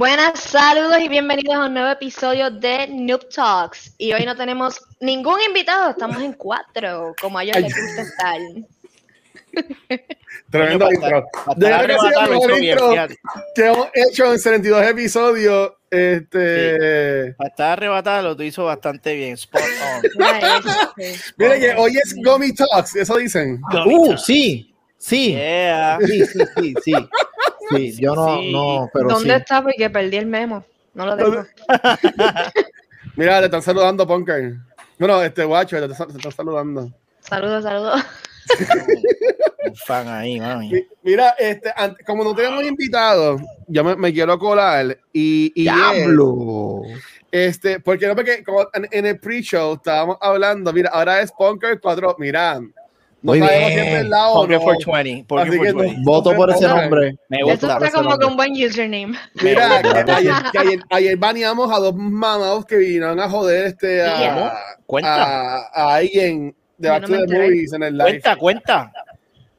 Buenas, saludos y bienvenidos a un nuevo episodio de Noob Talks. Y hoy no tenemos ningún invitado, estamos en cuatro, como a ellos les gusta estar. Tremendo intro. De verdad que el mejor intro que hemos hecho en 72 episodios. Este... Para estar arrebatado lo tú hizo bastante bien. Spot on. Mira que hoy es Gummy Talks, eso dicen. Uh, sí, sí. Yeah. Sí, sí, sí, sí. Sí, yo no, Sí. no, pero ¿Dónde sí. está? Porque perdí el memo. No lo tengo. Mira, le están saludando Punker. No, no, este guacho, te están, te están saludando. Saludos, saludos. Un fan ahí, mami. Mi- Mira, este, como no tenemos invitados, yo me, me quiero colar y, y este, porque no, porque como en, en el pre-show estábamos hablando, mira, ahora es Punker 4, mira, no Muy sabemos bien. si es verdad o no. 420. Ponke Así que no. 420. Voto por ese nombre. Me Eso gusta. está como que un buen username. Mira, que ayer, que ayer, ayer baneamos a dos mamados que vinieron a joder este a, Cuenta. a, a alguien de Back no to the. Movies en el live. Cuenta, cuenta.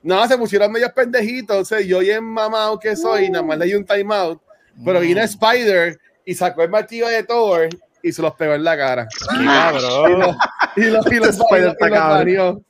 No, se pusieron medios pendejitos. O sea, yo bien mamado que soy, nada más le di un timeout. Pero Mm. vino Spider y sacó el martillo de Thor y se los pegó en la cara. Qué Y los, y los, y los, Spider y los- está y los cabrón. baneó.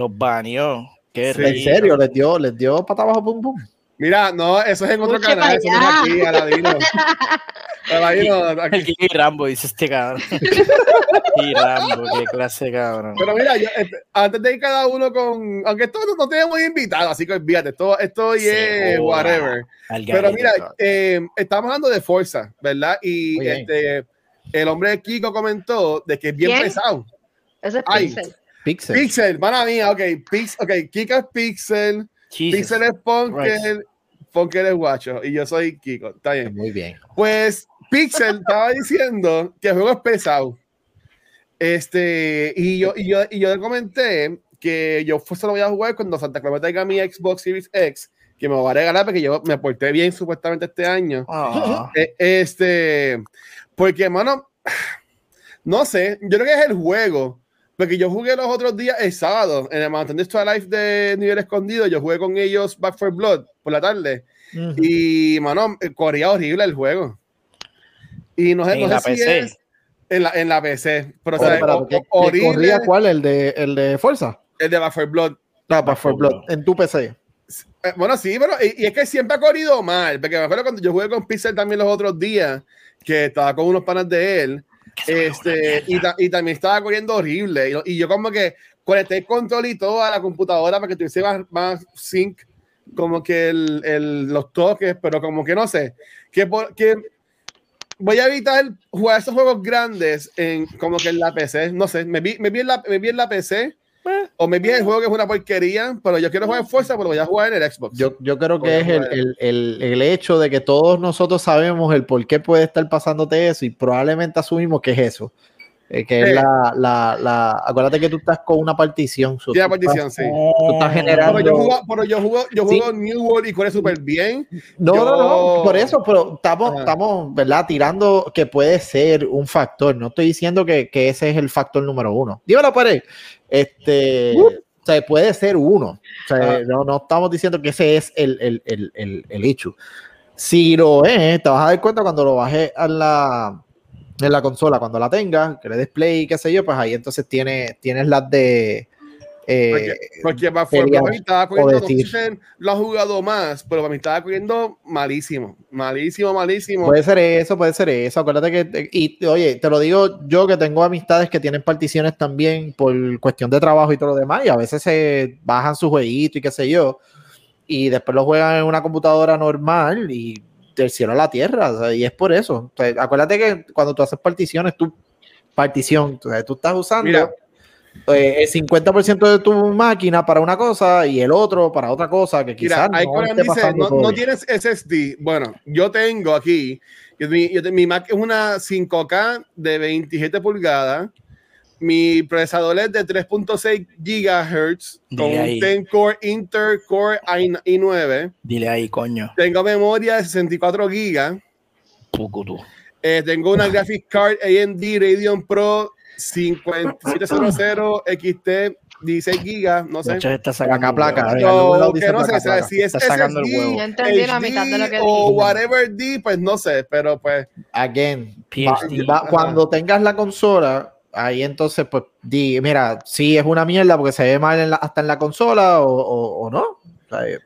Los baneó. Qué Sí. En serio, les dio, les dio para abajo, pum, pum. Mira, no, eso es en otro canal. Eso no es aquí, Aladino. Aquí. Rambo, dice este cabrón. Kiki Rambo, qué clase de cabrón. Pero mira, yo, este, antes de ir cada uno con. Aunque esto no, no tenemos invitados, así que olvídate, esto, esto y es whatever. Pero mira, eh, estamos hablando de fuerza, ¿verdad? Y Muy bien. este, el hombre de Kiko comentó de que es bien ¿Quién? pesado. Ese es Ay. Pixel. Pixel, para mía, ok. Pix, ok, Kiko es Pixel, Jesus. Pixel es Punker, Punker es Guacho, y yo soy Kiko. Está bien. Muy bien. Pues Pixel estaba diciendo que el juego es pesado. Este, y yo, y yo, y yo le comenté que yo solo voy a jugar cuando Santa Claus me traiga mi Xbox Series X, que me va a regalar porque yo me porté bien supuestamente este año. Ah, Eh, Este, porque, mano, no sé, yo creo que es el juego. Porque yo jugué los otros días, el sábado, en el Mountain Star Life de Nivel Escondido. Yo jugué con ellos Back for Blood por la tarde. Y, mano, corría horrible el juego. Y no sé, en no la sé si PC. es en la, en la PC. Pero, o Oye, sea, espérate, o- ¿qué- qué horrible corría cuál? ¿El de, el de Fuerza? el de Back for Blood. No, para For Blood. En tu PC. Eh, Bueno, sí, pero y, y es que siempre ha corrido mal, porque me acuerdo cuando yo jugué con Pixel también los otros días, que estaba con unos panas de él, este, y, ta- y también estaba corriendo horrible, y, yo como que conecté el control y todo a la computadora para que tuviese más, más sync, como que el, el- los toques, pero como que no sé, que, por- que voy a evitar jugar esos juegos grandes en como que en la PC, no sé, me vi, me vi, en, la, me vi en la PC. O me vi el juego que es una porquería, pero yo quiero jugar en fuerza, pero voy a jugar en el Xbox. Yo, yo creo que es el, el, el, el hecho de que todos nosotros sabemos el por qué puede estar pasándote eso y probablemente asumimos que es eso. Eh, que Sí. es la, la, la. Acuérdate que tú estás con una partición. Tiene tú partición, estás- sí. Tú estás generando. Pero yo juego, pero yo juego, yo Sí. juego New World y corre súper bien. No, Yo- no, no, por eso, pero estamos, Ajá. estamos, ¿verdad? Tirando que puede ser un factor. No estoy diciendo que, que ese es el factor número uno. Dímelo, Pérez. Este, o sea, puede ser uno. O sea, no, no estamos diciendo que ese es el, el, el, el, el hecho. Si lo es, te vas a dar cuenta cuando lo bajes a la, en la consola, cuando la tengas, que le des play, qué sé yo, pues ahí entonces tienes, tienes las de. eh, Porque, porque para mí estaba corriendo, lo ha jugado más, pero para mí estaba corriendo malísimo. Malísimo, malísimo. Puede ser eso, puede ser eso. Acuérdate que, y oye, te lo digo yo que tengo amistades que tienen particiones también por cuestión de trabajo y todo lo demás, y a veces se bajan su jueguito y qué sé yo, y después lo juegan en una computadora normal y del cielo a la tierra, o sea, y es por eso. O sea, acuérdate que cuando tú haces particiones, tú, partición, sea, tú estás usando Mira. eh, el 50% de tu máquina para una cosa y el otro para otra cosa, que quizás no esté dice, tienes SSD. Bueno, yo tengo aquí, yo- mi, yo- mi Mac es una 5K de 27 pulgadas, Mi procesador es de 3.6 GHz con un ahí. 10 Core Inter Core i- i9. Dile ahí, coño. Tengo memoria de 64 GB. Pucutu. Eh, tengo una graphic card AMD Radeon Pro 5700 XT 16 GB. No sé. Está sacando. Placa, placa, número No, dice que no sé, placa, si es Está sacando el SSD, huevo. Yo entendí la mitad de lo que HD dijiste. o whatever D, pues no sé, pero pues Again, PhD. va- va- cuando tengas la consola, ahí entonces, pues, di, mira, si es una mierda porque se ve mal en la- hasta en la consola o, o- o no. Sea, eh,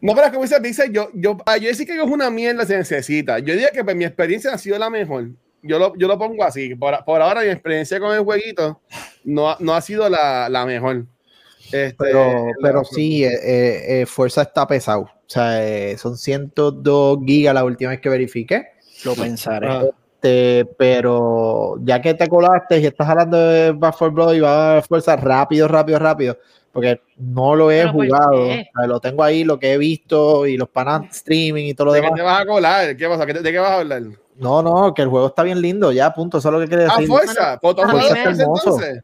No, pero como dice Pixel, yo, yo, ah, yo decir que es una mierda se necesita. Yo diría que pues, mi experiencia ha sido la mejor. Yo lo, yo lo pongo así. Por, por ahora, mi experiencia con el jueguito no, ha- no ha sido la, la mejor. Este, pero, la- pero sí, eh, eh, eh, Fuerza está pesado. O sea, eh, son 102 gigas la última vez que verifiqué. Lo pensaré. Ah. Este, pero ya que te colaste y estás hablando de Back 4 Blood y va a fuerza rápido, rápido, rápido, porque no lo he Pero ¿por jugado, qué? lo tengo ahí, lo que he visto y los panas streaming y todo lo ¿De qué demás. te vas a colar? ¿Qué pasa? ¿Qué te- ¿De qué vas a hablar? No, no, que el juego está bien lindo, ya, punto, eso es lo que quería Ah, decir. Forza. ¿Pues ¿Tú has a jugado hermoso. entonces?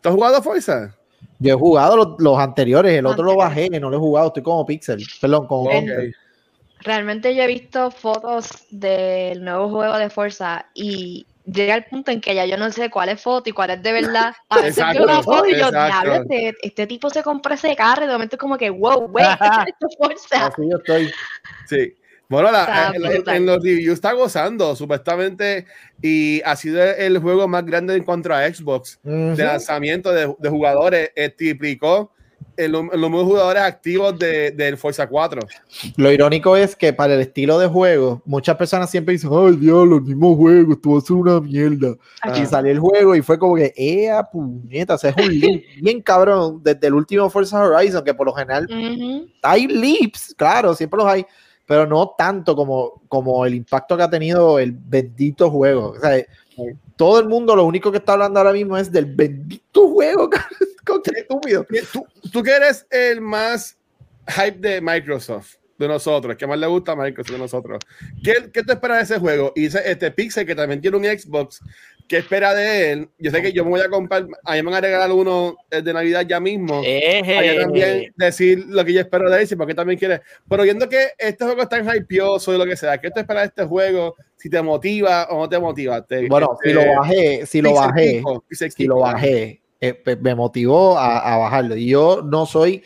¿Tú has jugado Forza? Yo he jugado los, los anteriores, el otro lo bajé, no lo he jugado, estoy como Pixel, perdón, como Ok. Realmente yo he visto fotos del nuevo juego de Forza y llega el punto en que ya yo no sé cuál es foto y cuál es de verdad. A veces Exacto, veo una foto y yo, diablo, este, este tipo se compró ese carro y de momento es como que, wow, güey, esto es Forza. Así yo estoy. Sí. Bueno, la- en, en- brutal. en los reviews está gozando, supuestamente, y ha sido el juego más grande en contra a Xbox. De lanzamiento de, de jugadores, eh, triplicó número de jugadores activos de- del Forza 4. Lo irónico es que para el estilo de juego, muchas personas siempre dicen, ay Dios, los mismos juegos, esto va a ser una mierda. Ah. Y salió el juego y fue como que, ¡ea puñetas! Es un leap bien cabrón desde el último Forza Horizon, que por lo general Ujú. hay leaps, claro, siempre los hay, pero no tanto como, como el impacto que ha tenido el bendito juego. O sea, todo el mundo lo único que está hablando ahora mismo es del bendito juego, cabrón, qué estúpido. ¿Qué- Tú, tú que eres el más hype de Microsoft, de nosotros, que más le gusta a Microsoft de nosotros. ¿Qué, qué tú esperas de ese juego? Y ese, este Pixel, que también tiene un Xbox, ¿qué espera de él? Yo sé que yo me voy a comprar, a mí me van a regalar uno de Navidad ya mismo. Yo también decir lo que yo espero de él, si porque también quiere. Pero viendo que este juego está en hypeoso y lo que sea, ¿qué te esperas de este juego? Si te motiva o no te motiva. Te- Bueno, si este, lo bajé, si lo bajé, si lo bajé, eh, me motivó a, a bajarlo. Y yo no soy,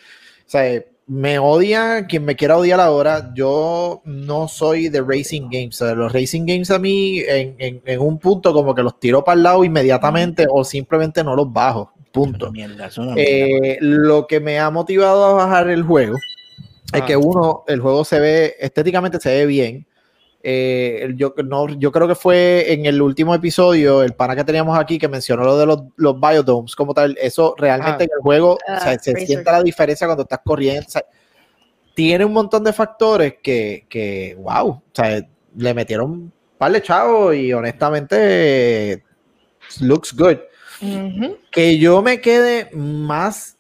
o sea, me odia quien me quiera odiar ahora. Yo no soy de racing games. O sea, los racing games a mí, en, en- en un punto, como que los tiro para el lado inmediatamente o simplemente no los bajo. Punto. Mierda, una mierda. Eh, lo que me ha motivado a bajar el juego es Ah. que uno, el juego se ve, estéticamente se ve bien. Eh, yo, no, yo creo que fue en el último episodio, el pana que teníamos aquí que mencionó lo de los, los biodomes como tal. Eso realmente Ah. en el juego o Ah, sea, se Razor. siente la diferencia cuando estás corriendo. o sea, tiene un montón de factores que, que wow, o sea, le metieron un par de chavos y honestamente looks good Ujú. que yo me quede más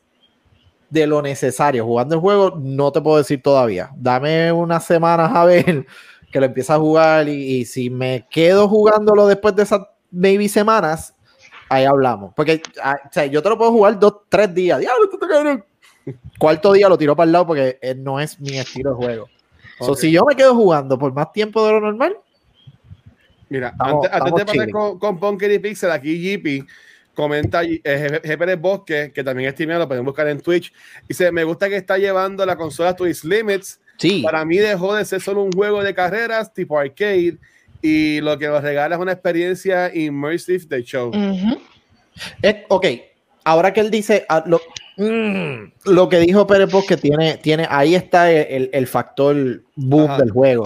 de lo necesario jugando el juego, no te puedo decir todavía. Dame unas semanas a ver que lo empieza a jugar y, y si me quedo jugándolo después de esas maybe semanas, ahí hablamos. Porque ah, o sea, yo te lo puedo jugar dos, tres días. Diablo. Cuarto día lo tiro para el lado porque eh, no es mi estilo de juego. So, Ok. si yo me quedo jugando por más tiempo de lo normal, Mira, Estamos- antes, antes estamos de pasar con, con Punker y Pixel, aquí JP comenta eh, del Bosque, que también es streamer, lo pueden buscar en Twitch. Dice: Me gusta que está llevando la consola to its limits. Sí. Para mí dejó de ser solo un juego de carreras tipo arcade y lo que nos regala es una experiencia immersive de show. Ujú. Eh, ok, ahora que él dice ah, lo, mm, lo que dijo Pérez que tiene, tiene, ahí está el, el- factor boom Ajá. del juego.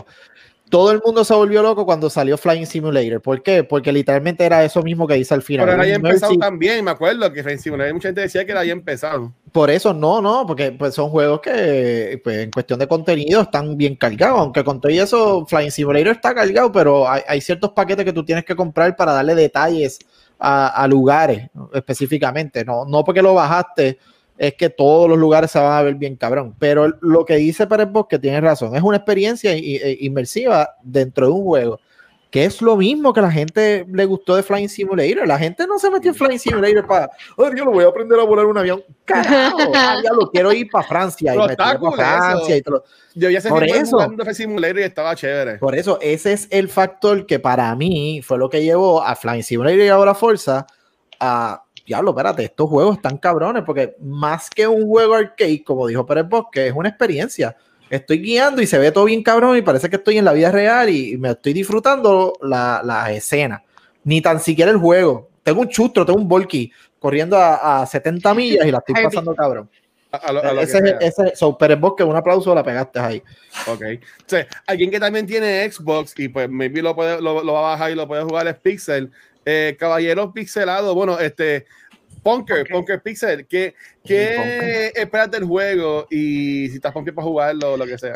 Todo el mundo se volvió loco cuando salió Flying Simulator. ¿Por qué? Porque literalmente era eso mismo que dice al final. Pero él un había empezado también, me acuerdo que Flying Simulator, mucha gente decía que él había empezado. Por eso no, no, porque pues, son juegos que pues, en cuestión de contenido están bien cargados, aunque con todo eso Flying Simulator está cargado, pero hay, ciertos paquetes que tú tienes que comprar para darle detalles a, lugares específicamente, no, no porque lo bajaste, es que todos los lugares se van a ver bien cabrón, pero lo que dice Pérez Bosque tiene razón, es una experiencia i- inmersiva dentro de un juego. Que es lo mismo que la gente le gustó de Flying Simulator. La gente no se metió en Flying Simulator para, oh, yo lo voy a aprender a volar un avión. Carajo, ah, ya lo quiero ir para Francia. Y me está tiré pa' cool Francia y todo. Yo ya se Por eso. jugando Simulator y estaba chévere. Por eso, ese es el factor que para mí fue lo que llevó a Flying Simulator y ahora Forza a, diablo, espérate, estos juegos están cabrones, porque más que un juego arcade, como dijo Pérez Bosque, es una experiencia. Estoy guiando y se ve todo bien cabrón y parece que estoy en la vida real y me estoy disfrutando la, la escena. Ni tan siquiera el juego. Tengo un chustro, tengo un volky corriendo a, a 70 millas y la estoy pasando cabrón. A, lo, a lo Ese, es- ese, so, Bosque, un aplauso, la pegaste ahí. Ok. O sea, alguien que también tiene Xbox y pues maybe lo, puede, lo, lo va a bajar y lo puede jugar es Pixel. Eh, Caballeros Pixelados, bueno, este. Punker, Punker Pixel, ¿qué, qué esperas del juego? Y si estás pumped para jugarlo o lo que sea.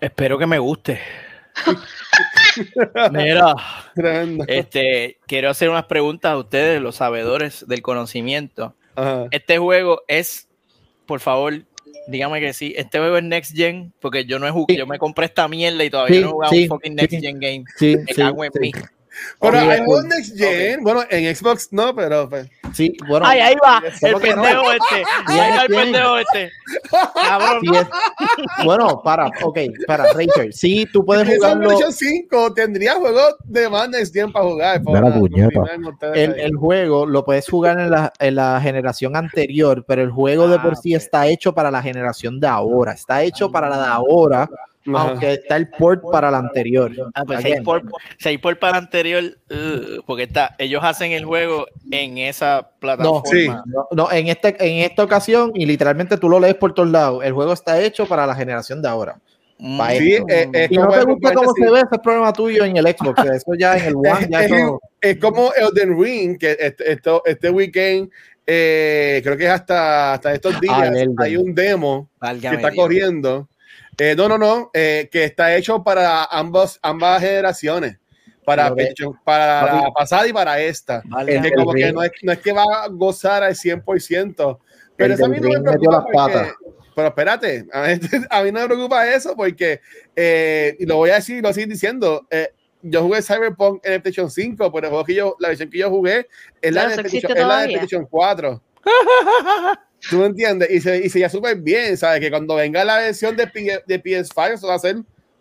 Espero que me guste. Mira, Tremendo. este, quiero hacer unas preguntas a ustedes, los sabedores del conocimiento. Ajá. Este juego es, por favor, dígame que sí. Este juego es Next Gen, porque yo no he jugado, Sí. yo me compré esta mierda y todavía Sí, no he jugado sí, un fucking Next. Gen game. Sí, Me sí, cago en mí. Pero ok. un Next Gen. Bueno, en Xbox no, pero pues. Sí, bueno. Ay, ahí va, el que no. pendejo este. Ahí va el pendejo este. Cabrón. Sí es- bueno, para, ok, para, Razer, sí, tú puedes Si jugarlo. PlayStation 5 tendría juegos de más Next Gen para jugar. confirmen ustedes El, el juego lo puedes jugar en la, en la generación anterior, pero el juego de por Ah, sí está hecho para la generación de ahora. Está hecho para la de ahora, Ajá. aunque está el port para la anterior. Ah, pues Again. seis por, seis por para el anterior, ugh, porque está, ellos hacen el juego en esa plataforma. Sí. No, no, en, este, en esta ocasión, y literalmente tú lo lees por todos lados, el juego está hecho para la generación de ahora. Mm. Sí, esto. eh, eh, Si no te el- gusta cómo sí. se ve, ese es problema tuyo en el Xbox. Eso ya en el One, ya es, como Elden Ring, que este, este weekend, eh, creo que es hasta, hasta estos días, Ah, el hay un demo que está Dios. corriendo. Eh, no, no, no, eh, que está hecho para ambos, ambas generaciones, para, PlayStation- para la Papi. pasada y para esta. Válgame Que como que no es, no es que va a gozar al 100%, pero eso a mí no me preocupa porque- pero espérate, a mí, a mí no me preocupa eso porque, eh, y lo voy a decir, lo seguir diciendo, eh, yo jugué Cyberpunk en el PlayStation 5, pero el juego que yo, la versión que yo jugué es la, Claro, de, PlayStation, es la de. PlayStation 4. ¿Tú me entiendes? Y se, y se ya súper bien, ¿sabes? Que cuando venga la versión de, P- de PS5, eso va a ser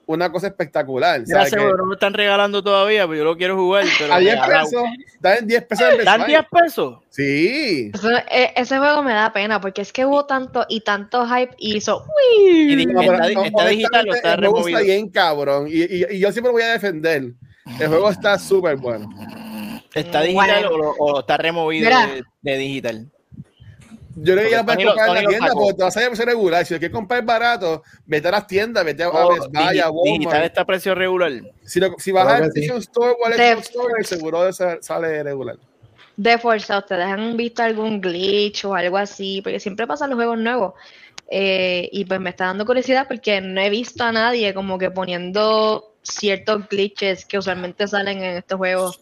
una cosa espectacular. Que juego no me están regalando todavía, pero yo lo quiero jugar. Pero a 10 regalado. pesos, dan 10 pesos en ¿Dan PS5. 10 pesos? Sí. Eso- e- ese juego me da pena porque es que hubo tanto y tanto hype y hizo. Y di- No, pero, está, no, está digital o está el juego removido. Está bien, cabrón. Y, y- y yo siempre lo voy a defender. El juego está súper bueno. ¿Está digital Bueno. o, está removido Mira. de, de digital? Yo creo que ya puedes comprar en la tienda porque te vas a ir a precio regular. Si lo quieres comprar barato, vete a las tiendas, vete a, a Oh, Best Buy, a digital Walmart. está a precio regular. Si, lo- si vas sí. PlayStation Store o al Store, seguro de ser- sale regular. De fuerza, ¿ustedes han visto algún glitch o algo así? Porque siempre pasan los juegos nuevos. Eh, y pues me está dando curiosidad porque no he visto a nadie como que poniendo ciertos glitches que usualmente salen en estos juegos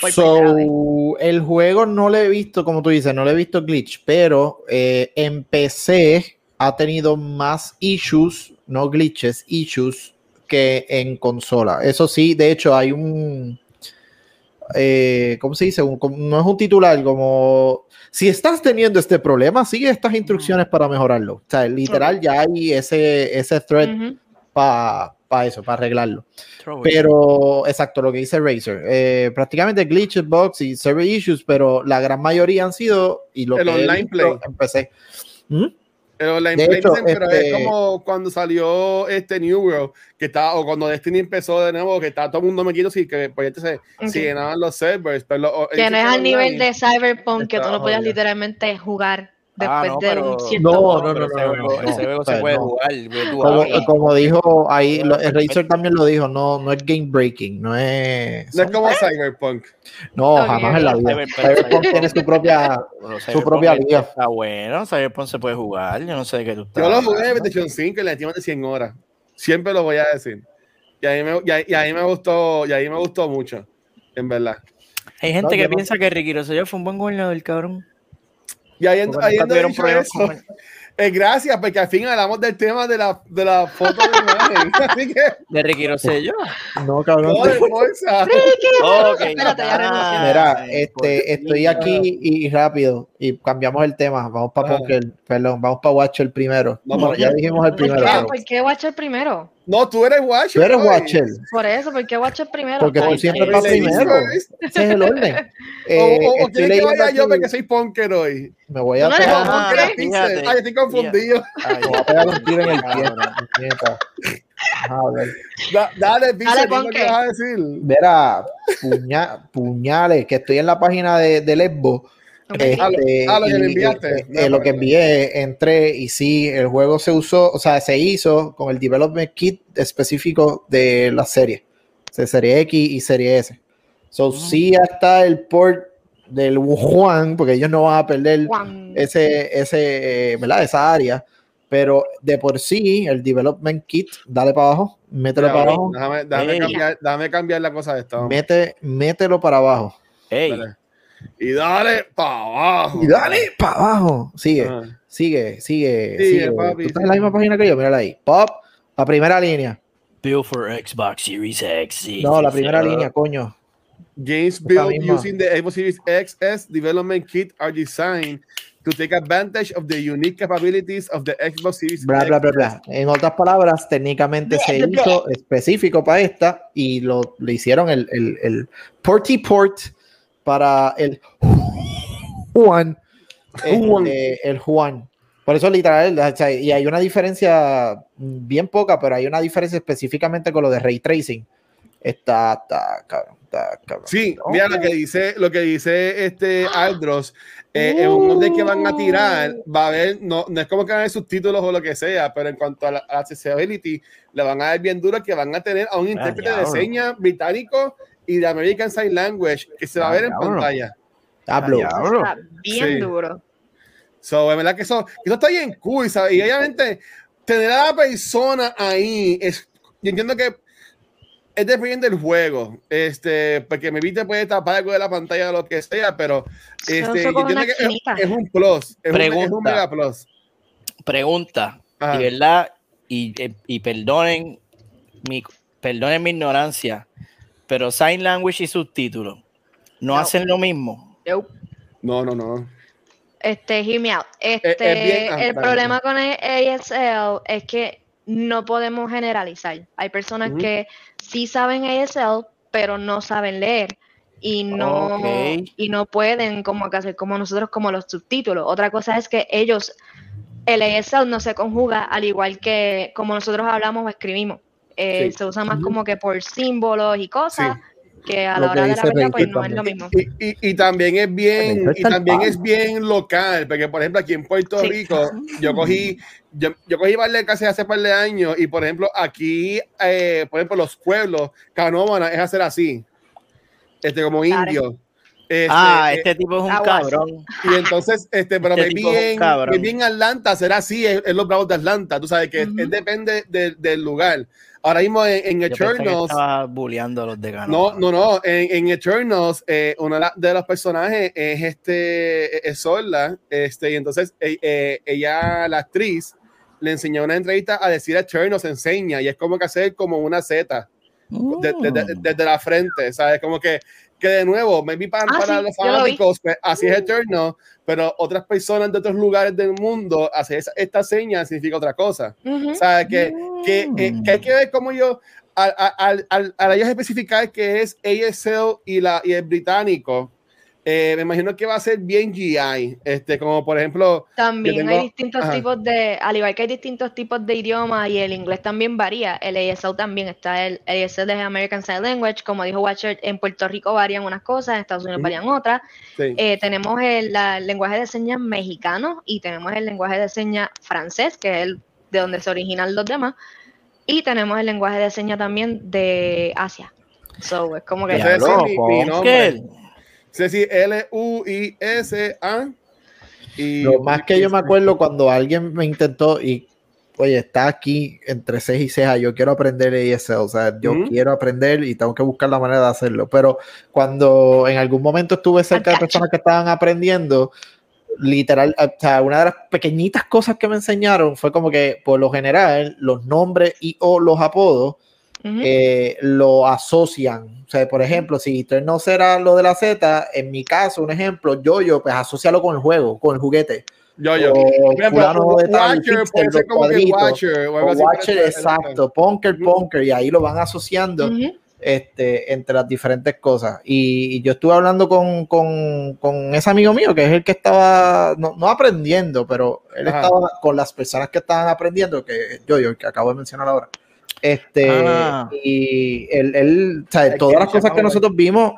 por. So, el juego no lo he visto, como tú dices, no lo he visto glitch, pero eh, en PC ha tenido más issues, no glitches, issues, que en consola. Eso sí, de hecho, hay un. eh, ¿Cómo se dice? Un- no es un titular, como. Si estás teniendo este problema, sigue estas instrucciones para mejorarlo. O sea, literal, ya hay ese, ese thread para eso, para arreglarlo. Pero, exacto, lo que dice Razer. Eh, prácticamente glitches, bugs y server issues, pero la gran mayoría han sido. Y lo El que online visto, play. Empecé. ¿Mm? El online De play hecho, dicen, pero este- es como cuando salió este New World, que estaba, o cuando Destiny empezó de nuevo, que estaba todo el mundo metido, sí, que pues se llenaban los servers. Pero lo- Que no es al nivel de Cyberpunk que tú no podías literalmente jugar después Ah, no, de pero- un cierto No, no, no, no, no, ese juego se sea, puede no. jugar. Como, como dijo ahí, lo- el Razer también lo dijo, no, no es game breaking, no es. No es como Cyberpunk. No, jamás en la vida. Cyberpunk Cyberpunk- tiene su propia. Pero su propia está- liga. Está bueno, Cyberpunk se puede jugar. Yo no sé de qué tú estás. Yo lo jugué en. PlayStation 5 y le metí más de 100 horas. Siempre lo voy a decir. Y a mí me, y a- y a mí me gustó, y a mí me gustó mucho, en verdad. Hay gente No, que piensa que Ricky Rosselló fue un buen gobernador, cabrón. Y nunca habiendo tuvieron dicho eso. Eh, gracias, porque al fin hablamos del tema de la, de la foto de imagen. Así que, De Ricky Rosselló. No, cabrón. no de bolsa. Ok, Espérate, ya renuncié. Mira, este, por estoy aquí y, y rápido y cambiamos el tema. Vamos para Ajá. Poker, perdón, vamos para Watcher primero. Vamos ya dijimos el ¿Por primero. qué, pero- ¿Por qué Watcher primero? No, tú eres Watcher. Tú eres. Watcher, Por eso, ¿por qué Watcher primero? porque tú Porque siempre vas primero. dice- Ese es el orden. O, Eh, o, quieres que vaya yo porque soy punker hoy. Me voy a no pegar. Ay, estoy confundido. Ay, me voy a pegar un tiro en el pie. Da- dale, Pixel, ¿qué vas a decir? Verá, puña- puñales, que estoy en la página de, de Lesbo. Este, lo- lo que me y, enviaste. eh, eh, lo que envié, entré y sí, el juego se usó, o sea, se hizo con el development kit específico de la serie, de serie X y serie S. So, sí está el port del Juan, porque ellos no van a perder Juan. ese, ese, ¿verdad? Esa área, pero de por sí, el development kit, dale para abajo, mételo para abajo, Déjame, déjame cambiar, déjame cambiar la cosa de vamos. mete, mételo para abajo. Ey, Espera. Y dale para abajo. Y dale para abajo. Sigue. Ah. Sigue, sigue, Sigue, sigue. papi, ¿Tú estás en la misma página que yo? Mírala ahí. Pop, la primera línea. Bill for Xbox Series X. No, la primera línea, coño. Games built using the Xbox Series XS development kit are designed to take advantage of the unique capabilities of the Xbox Series Bla, bla, bla, XS. bla. En otras palabras, técnicamente se hizo específico para esta y lo, le hicieron el, el, el porty port para el Juan. Juan. Este, el Juan. Por eso literal, o sea, y hay una diferencia bien poca, pero hay una diferencia específicamente con lo de ray tracing. Está, está, cabrón, está, cabrón. Sí, mira lo que dice, lo que dice este Aldros, eh, en un molde que van a tirar, va a haber, no, no es como que van a haber subtítulos o lo que sea, pero en cuanto a la accessibility, le van a dar bien duro que van a tener a un intérprete de señas británico y de American Sign Language que se va a ver en diablo. pantalla. Hablo. Ah, diablo. Está bien Sí. duro. So, es verdad que eso, que eso está bien cool, ¿sabes? Y obviamente, tener a la persona ahí es, yo entiendo que es dependiendo del juego, este, porque me viste puede tapar algo de la pantalla o lo que sea, pero este, yo entiendo que es, es un plus, es un, es un Pregunta. mega plus. Pregunta, Ajá. y verdad, y, eh, y perdonen mi, perdonen mi ignorancia, pero Sign Language y subtítulos no, No. hacen lo mismo. No, no, no. Este, hear me out. Este, es bien- ah, el problema con el ASL es que no podemos generalizar. Hay personas que sí saben ASL, pero no saben leer y no, y no pueden como que hacer como nosotros como los subtítulos. Otra cosa es que ellos, el ASL no se conjuga al igual que como nosotros hablamos o escribimos. Eh, Sí. Se usa más como que por símbolos y cosas Sí. que a Lo la hora de la verdad pues no es lo mismo. Y, y, y también es bien, y también es bien local, porque por ejemplo aquí en Puerto Sí. Rico, yo cogí, yo, yo cogí de casi hace par de años, y por ejemplo, aquí, eh, por ejemplo, los pueblos, Canómana es hacer así, este, como Claro. indio. Este, ah, eh, este tipo es un cabrón. y entonces, este, pero Este me me bien Atlanta será así, es, es los Bravos de Atlanta, tú sabes que es- es depende de- del lugar. Ahora mismo en, en Yo pensé que Eternals, estaba bulleando a los de no, Gano. no, no. En, en Eternals, eh, uno de, los personajes es este es Sorla, este, y entonces eh, eh, ella, la actriz, le enseñó una entrevista a decir Eternals, enseña, y es como que hacer como una Z de- de- de- Mm. desde la frente, ¿sabes? Como que, que de nuevo, maybe para, Ah, para sí, los yo lo fanáticos, pues, así es Eternal, pero otras personas de otros lugares del mundo, hacer esta seña significa otra cosa. Ujú. O sea, que, que, eh, que hay que ver cómo yo, al, al, al, al ellos especificar que es ASL y, la, y el británico, eh, me imagino que va a ser bien GI, este, como por ejemplo, También tengo- hay distintos ajá. tipos de, al igual que hay distintos tipos de idiomas y el inglés también varía, el ASL también está, el ASL de American Sign Language, como dijo Watcher, en Puerto Rico varían unas cosas, en Estados Unidos varían otras. sí. Eh, tenemos el, la- el lenguaje de señas mexicano y tenemos el lenguaje de señas francés, que es el de donde se originan los demás, y tenemos el lenguaje de señas también de Asia. So, es como que... Ya mi- mi. Ceci L-U-I-S-A. Y Lo más que yo me acuerdo cuando alguien me intentó y, oye, está aquí entre ceja y ceja, yo quiero aprender ESL, o sea, yo Ujú. quiero aprender y tengo que buscar la manera de hacerlo. Pero cuando en algún momento estuve cerca de personas que estaban aprendiendo, literal, o sea, una de las pequeñitas cosas que me enseñaron fue como que por lo general los nombres y o los apodos Eh, lo asocian. O sea, por ejemplo, si no será lo de la Z, en mi caso, un ejemplo, yo, yo, pues asocialo con el juego, con el juguete. Yo, yo. O ejemplo, de tal, Watcher Pixel, puede ser como que Watcher o algo o así. Watcher, exacto, Punker, Ujú. Punker, y ahí lo van asociando este, entre las diferentes cosas. Y, y yo estuve hablando con, con, con ese amigo mío, que es el que estaba, no, no aprendiendo, pero él Ajá. estaba con las personas que estaban aprendiendo, que yo, yo, que acabo de mencionar ahora. Este, Ah. y él, él o sea, todas las cosas que nosotros vimos,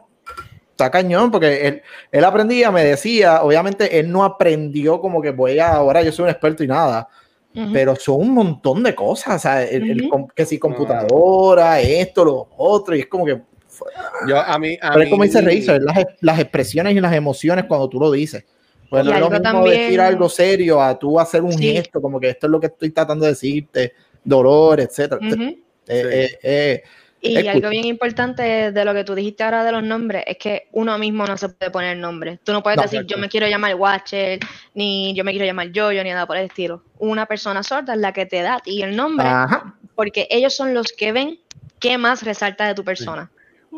está cañón, porque él, él aprendía, me decía, obviamente él no aprendió como que voy a, ahora yo soy un experto y nada, Ujú. pero son un montón de cosas, o sea, el- el Ujú. com- que si computadora, esto, lo otro, y es como que, Yo, a mí, a pero es mí- como dice Razer, las, las expresiones y las emociones cuando tú lo dices. Pues Y no es lo mismo también- decir algo serio a tú hacer un Sí. gesto, como que esto es lo que estoy tratando de decirte, dolor, etcétera. Eh, eh, eh, Y algo bien importante de lo que tú dijiste ahora de los nombres es que uno mismo no se puede poner nombre. Tú no puedes No, decir yo me quiero llamar Watcher, ni yo me quiero llamar Jojo, ni nada por el estilo. Una persona sorda es la que te da a ti el nombre, ajá. porque ellos son los que ven qué más resalta de tu persona.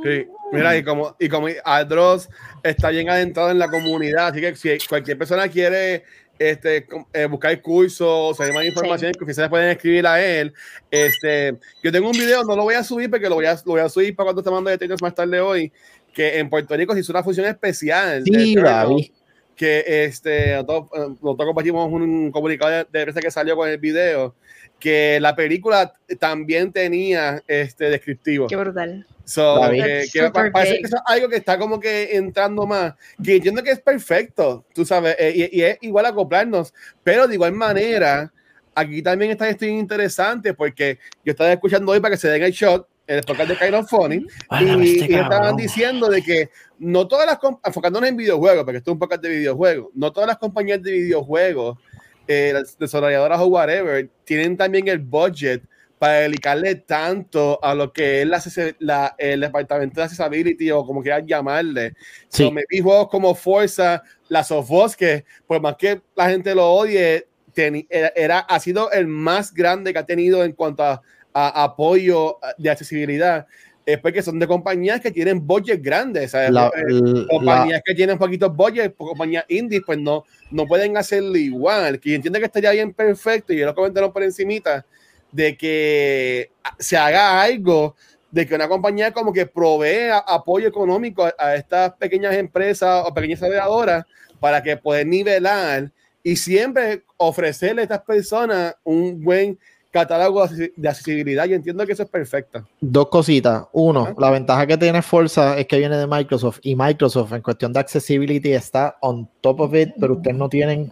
Sí, mira, y como, y como Aldros está bien adentrado en la comunidad, así que si cualquier persona quiere este, eh, buscar cursos, saber más información, que ustedes pueden escribir a él. Este, yo tengo un video, no lo voy a subir porque lo voy a, lo voy a subir para cuando te mando detalles más tarde hoy, que en Puerto Rico se hizo una función especial. Sí, David. que este, nosotros, eh, nosotros compartimos un comunicado de prensa que salió con el video, que la película también tenía este descriptivo. Qué brutal. So, eh, que parece que eso es algo que está como que entrando más, que entiendo que es perfecto, tú sabes, eh, y, y es igual acoplarnos, pero de igual manera, aquí también está esto interesante porque yo estaba escuchando hoy para que se den el shot, el podcast de Kind of Funny, Válgame, y, este y estaban diciendo de que no todas las, enfocándonos en videojuegos, porque esto es un podcast de videojuegos, no todas las compañías de videojuegos, eh, las desarrolladoras o whatever, tienen también el budget para dedicarle tanto a lo que es la, la- el departamento de accessibility o como quieras llamarle. Sí. So, me vi juegos como Forza, las of que por más que la gente lo odie, teni- era, era- ha sido el más grande que ha tenido en cuanto a, a apoyo de accesibilidad. Es porque son de compañías que tienen budget grandes. ¿sabes? La- Eh, la- compañías que tienen poquitos budget, pues, compañías indies, pues no, no pueden hacerlo igual. Que yo entiendo que estaría bien perfecto, y yo lo comentaron por encimita, de que se haga algo, de que una compañía como que provea apoyo económico a, estas pequeñas empresas o pequeñas desarrolladoras para que puedan nivelar y siempre ofrecerle a estas personas un buen catálogo de accesibilidad. Yo entiendo que eso es perfecto. Dos cositas. Uno, la ventaja que tiene Forza es que viene de Microsoft y Microsoft en cuestión de accessibility está on top of it, pero ustedes no tienen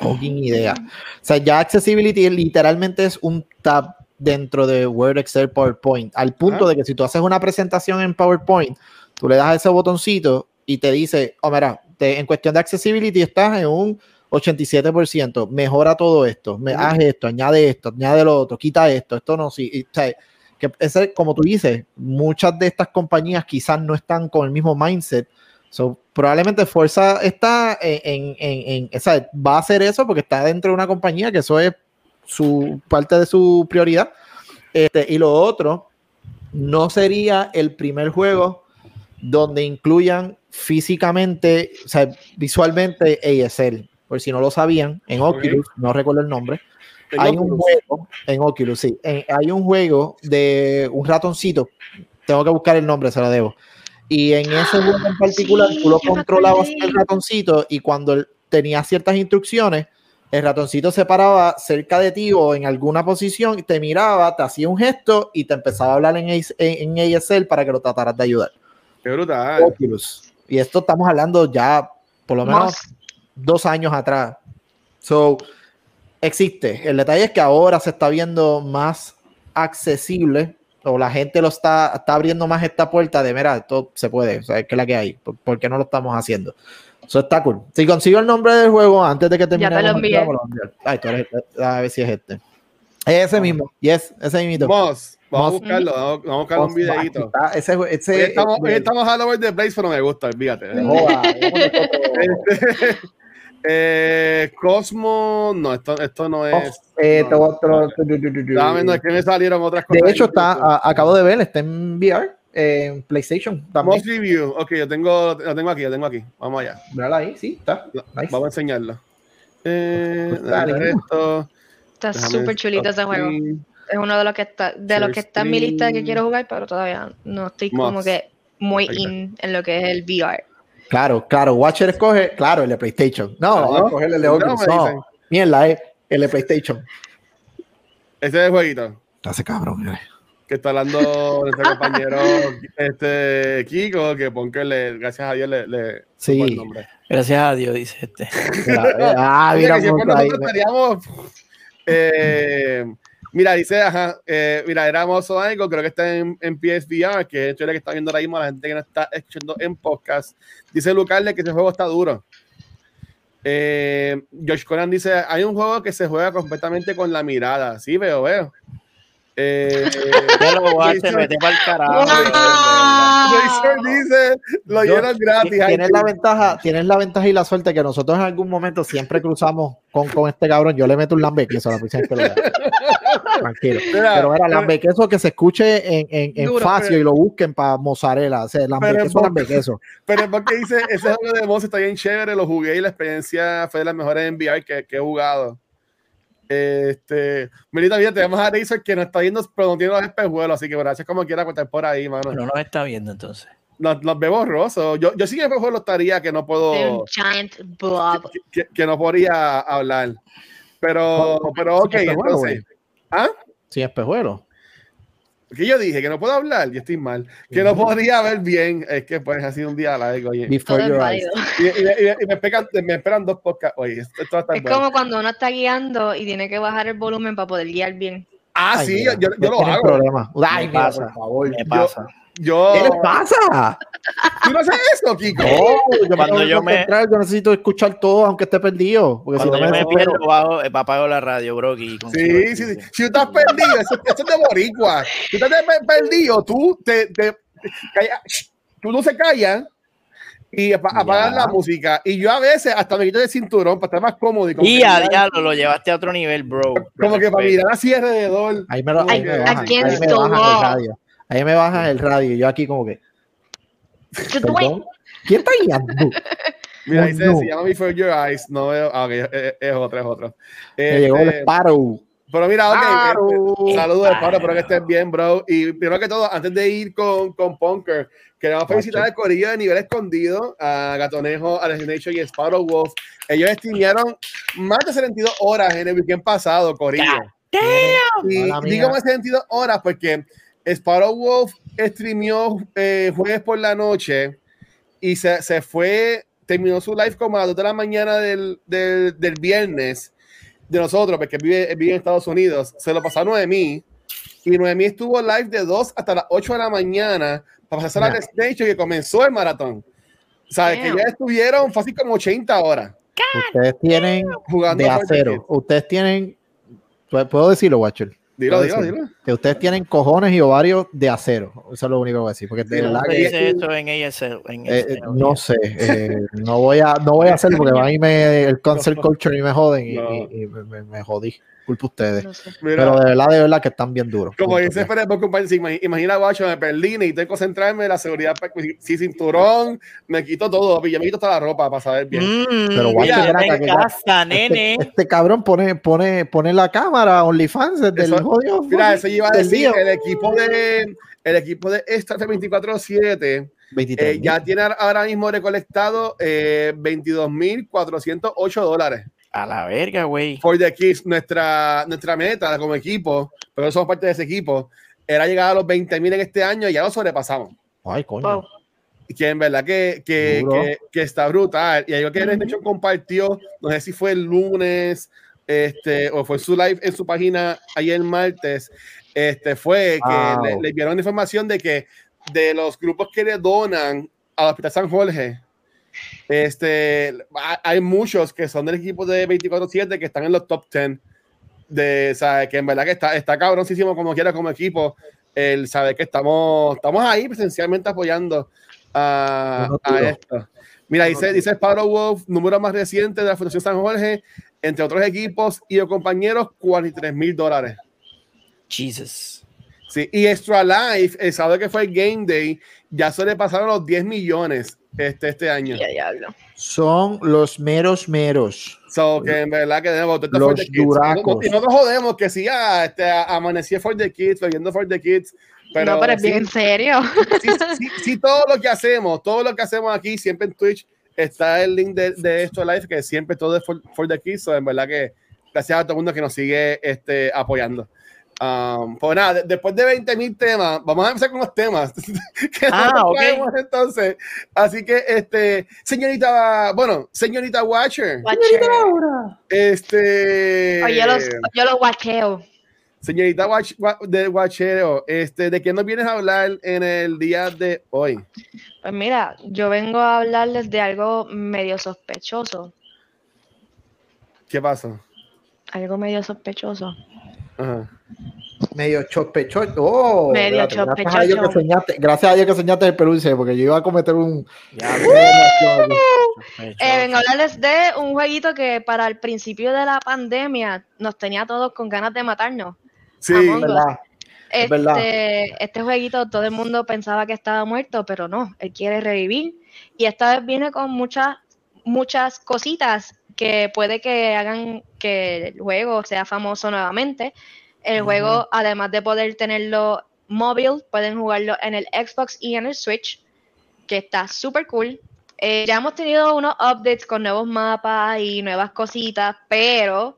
fucking idea. O sea, ya accessibility literalmente es un tab dentro de Word, Excel, PowerPoint, al punto de que si tú haces una presentación en PowerPoint, tú le das a ese botoncito y te dice, oh, mira, te- en cuestión de accessibility estás en un 87%, mejora todo esto, me, haz esto, añade esto, añade lo otro, quita esto, esto no, sí, y, o sea, que ese, como tú dices, muchas de estas compañías quizás no están con el mismo mindset. So, probablemente Forza está en, en, en- en- o sea, va a hacer eso porque está dentro de una compañía que eso es su parte de su prioridad. Este, y lo otro, no sería el primer juego donde incluyan físicamente, o sea, visualmente ASL. Por si no lo sabían, en. Oculus, no recuerdo el nombre, En hay un Oculus. juego en Oculus, sí. en- hay un juego de un ratoncito. Tengo que buscar el nombre, se lo debo. Y en ese juego en particular, sí, tú lo controlabas el ratoncito y cuando él tenía ciertas instrucciones, el ratoncito se paraba cerca de ti o en alguna posición, te miraba, te hacía un gesto y te empezaba a hablar en, en, en ASL para que lo trataras de ayudar. Qué brutal. Oculus. Y esto estamos hablando ya por lo menos Más. Dos años atrás. So, existe. El detalle es que ahora se está viendo más accesible o la gente lo está, está abriendo más esta puerta de, mira, esto se puede, o sea, es que la que hay, ¿por, por qué no lo estamos haciendo? Eso está cool. Si consigo el nombre del juego antes de que termine, te lo envié. Ay, tú eres- a ver si es este. Ese mismo, yes, ese mismo. Vamos, vamos a buscarlo, vamos, a buscar un videito. Ese, ese, Hoy estamos, hoy estamos all over the place, pero me gusta, olvídate. joda. Eh, Cosmo, no, esto, esto no es. Eh, no, es que me salieron otras De hecho, está, a- acabo de ver, está en VR, en PlayStation también. Most Review. Ok, yo tengo, lo tengo aquí, lo tengo aquí. Vamos allá. Mírala ahí, sí, está. Nice. Vamos a enseñarlo. Eh, Pues esto. Está súper chulito ese juego. Es uno de los que está, de los que está en mi lista que quiero jugar, pero todavía no estoy como que muy in en lo que es el VR. Claro, claro, Watcher escoge, claro, el de PlayStation. No, No, a el de no, Oculus. No, dicen. mierda, eh, el de PlayStation. Este es el jueguito Hace cabrón, mire. que está hablando nuestro compañero este, Kiko, que Ponker le, gracias a Dios le, le Sí. el nombre. Gracias a Dios, dice este. Mira, eh, ah, Oye, mira, que siempre ahí, nosotros estaríamos, eh, mira, dice, ajá, eh, mira, era Mozo algo, creo que está en, en PSVR, que es la que está viendo ahora mismo la gente que no está escuchando en podcast. Dice Lucarle que ese juego está duro. Eh, Josh Conan dice, hay un juego que se juega completamente con la mirada. Sí, veo, veo. Eh, Ya lo voy a hacer, el carajo. Dice, lo Yo- dieron gratis. Tienes la ventaja, tienes la ventaja y la suerte que nosotros en algún momento siempre cruzamos con, con este cabrón. Yo le meto un lambe queso a la próxima que lo. Tranquilo. Mira, Pero era pero- lambe queso que se escuche en, en, en Duro, facio pero- y lo busquen para mozzarella. O sea, lambe Pero queso, es lambe queso. Pero es porque dice, ese juego de Moss está bien chévere, lo jugué y la experiencia fue de las mejores en VR que, que he jugado. Este, Melita, bien, tenemos a Razor que nos está viendo, pero no tiene los espejuelos, así que gracias como quiera contar por ahí, mano. No nos está viendo entonces. Nos, nos ve borroso. Yo, yo sí en espejuelos estaría que no puedo, giant blob. que, que- que no podría hablar. Pero, pero ok, entonces, ¿ah? Sin espejuelos. Que yo dije que no puedo hablar, yo estoy mal, que no podría ver bien, es que pues ha sido un día largo. oye. Before your eyes. Y, y- y- y me, esperan, me esperan dos podcasts. Oye, esto, esto va a estar Es bueno. como cuando uno está guiando y tiene que bajar el volumen para poder guiar bien. Ah, Ay, sí, mira, yo, yo no lo hago. problema. Ay, Me pasa. por favor. Me pasa. Yo, ¿Qué les pasa? ¿Tú no haces eso, Kiko? No, yo me Cuando yo me- yo necesito escuchar todo aunque esté perdido. Porque si no yo me me pierdo, bajo, apago la radio, bro. Sí, sí, sí. Si tú estás perdido, eso, eso es de boricua. Si tú estás pe- perdido, tú te, te calla- tú no se callas y Ya. la música. Y yo a veces hasta me quito el cinturón para estar más cómodo. Y como, Y a diablo, lo llevaste a otro nivel, bro. como que para mirar así alrededor. Ahí me, lo, ahí Ay, me bajan, ahí me bajan el wall. radio. Ahí me bajan el radio y yo aquí como que, perdón, ¿quién está guiando? Mira, Oh, dice, no. se llama Before Your Eyes. No veo. Ah, ok, es, es otro, es otro. Me llegó el Este, Sparrow. Pero mira, ok. Sparrow. este, saludos, Pablo, espero que estés bien, bro. Y primero que todo, antes de ir con, con Punker, queremos felicitar al corillo de nivel escondido, a Gatonejo, a Nation y a Sparrow Wolf. Ellos streamearon más de 72 horas en el weekend pasado, corillo. Y Mala mía. digo más de 72 horas porque Sparrow Wolf streameó eh, jueves por la noche y se, se fue, terminó su live como a las 2 de la mañana del, del, del viernes de nosotros, porque vive, vive en Estados Unidos. Se lo pasó a Noemí y Noemí estuvo live de 2 hasta las 8 de la mañana para pasar a la Ya. Station que comenzó el maratón. Sabes que Damn. ya estuvieron fácil como 80 horas Ustedes tienen jugando. de acero. Ustedes tienen, ¿puedo decirlo, Watcher? Dilo, dilo, dilo. Que ustedes tienen cojones y ovarios de acero. Eso es lo único que voy a decir. Porque de verdad que, dice esto en ASL. En eh, eh, no sé, eh, no voy a, no voy a hacerlo porque van y me el cancel culture y me joden y, No. y- y me, me- me jodí. Culpa ustedes. No sé. Mira. Pero de verdad, de verdad que están bien duros. Como dice si imag- imagina, guacho, me perdí, necesito que concentrarme en la seguridad, pa- si, cinturón, me quito todo, yo me quito hasta la ropa para saber bien. Mm, Pero mira, guacho, acá, en que- casa, nene. Este, este cabrón pone, pone, pone la cámara OnlyFans desde Eso- el jodido. Mira, eso yo iba a del decir, el equipo de el equipo de Starter 24-7 23 eh, ya tiene ahora mismo recolectado eh, 22.408 dólares A la verga, güey. for the Kids. Nuestra, nuestra meta como equipo, pero somos parte de ese equipo, era llegar a los 20.000 en este año y ya lo sobrepasamos. Ay, coño. Wow. Y que en verdad que, que, que, que está brutal. Y algo que de hecho compartió, no sé si fue el lunes este, o fue su live en su página ayer martes, este, fue que Wow. le, le dieron información de que de los grupos que le donan al Hospital San Jorge, este, ha- hay muchos que son del equipo de 24-7 que están en los top 10 de, sea, que en verdad que está, está cabroncísimo como quiera como equipo el saber que estamos, estamos ahí presencialmente apoyando a, esto. Mira, dice, dice Sparrow Wolf, número más reciente de la Fundación San Jorge, entre otros equipos y o compañeros, 43 mil dólares. Jesus. Sí, y Extra Life, el sábado que fue el Game Day, ya se le pasaron los 10 millones este, este año. Ya diablo. Son los meros meros. So, que en verdad que tenemos esto Los for the kids. duracos. Y nosotros jodemos que sí, ah, este, amanecí for the kids, bebiendo for the kids. Pero, no, pero es sí, bien en serio. sí, sí, sí, todo lo que hacemos, todo lo que hacemos aquí, siempre en Twitch, está el link de, de esto live, que siempre todo es for, for the kids. So, en verdad que gracias a todo el mundo que nos sigue este, apoyando. Um, pues nada, de- después de 20 mil temas, vamos a empezar con los temas que Ah, entonces. Así que, este, señorita, bueno, señorita Watcher, Watcher. este, yo los, yo los watcheo. señorita Watch, wa- de Watchero, este, ¿de qué nos vienes a hablar en el día de hoy? Pues mira, yo vengo a hablarles de algo medio sospechoso. ¿Qué pasa? Algo medio sospechoso. Ajá. Medio chospechoso. Oh, Medio Gracias a Dios que chospechoso. enseñaste, gracias a Dios que enseñaste el peluche, porque yo iba a cometer un. Ya, Eh, vengo a hablarles de un jueguito que para el principio de la pandemia nos tenía todos con ganas de matarnos. Sí, verdad. Este, este jueguito todo el mundo pensaba que estaba muerto, pero no, él quiere revivir. Y esta vez viene con muchas, muchas cositas que puede que hagan que el juego sea famoso nuevamente. El juego, además de poder tenerlo móvil, pueden jugarlo en el Xbox y en el Switch, que está súper cool. Eh, ya hemos tenido unos updates con nuevos mapas y nuevas cositas, pero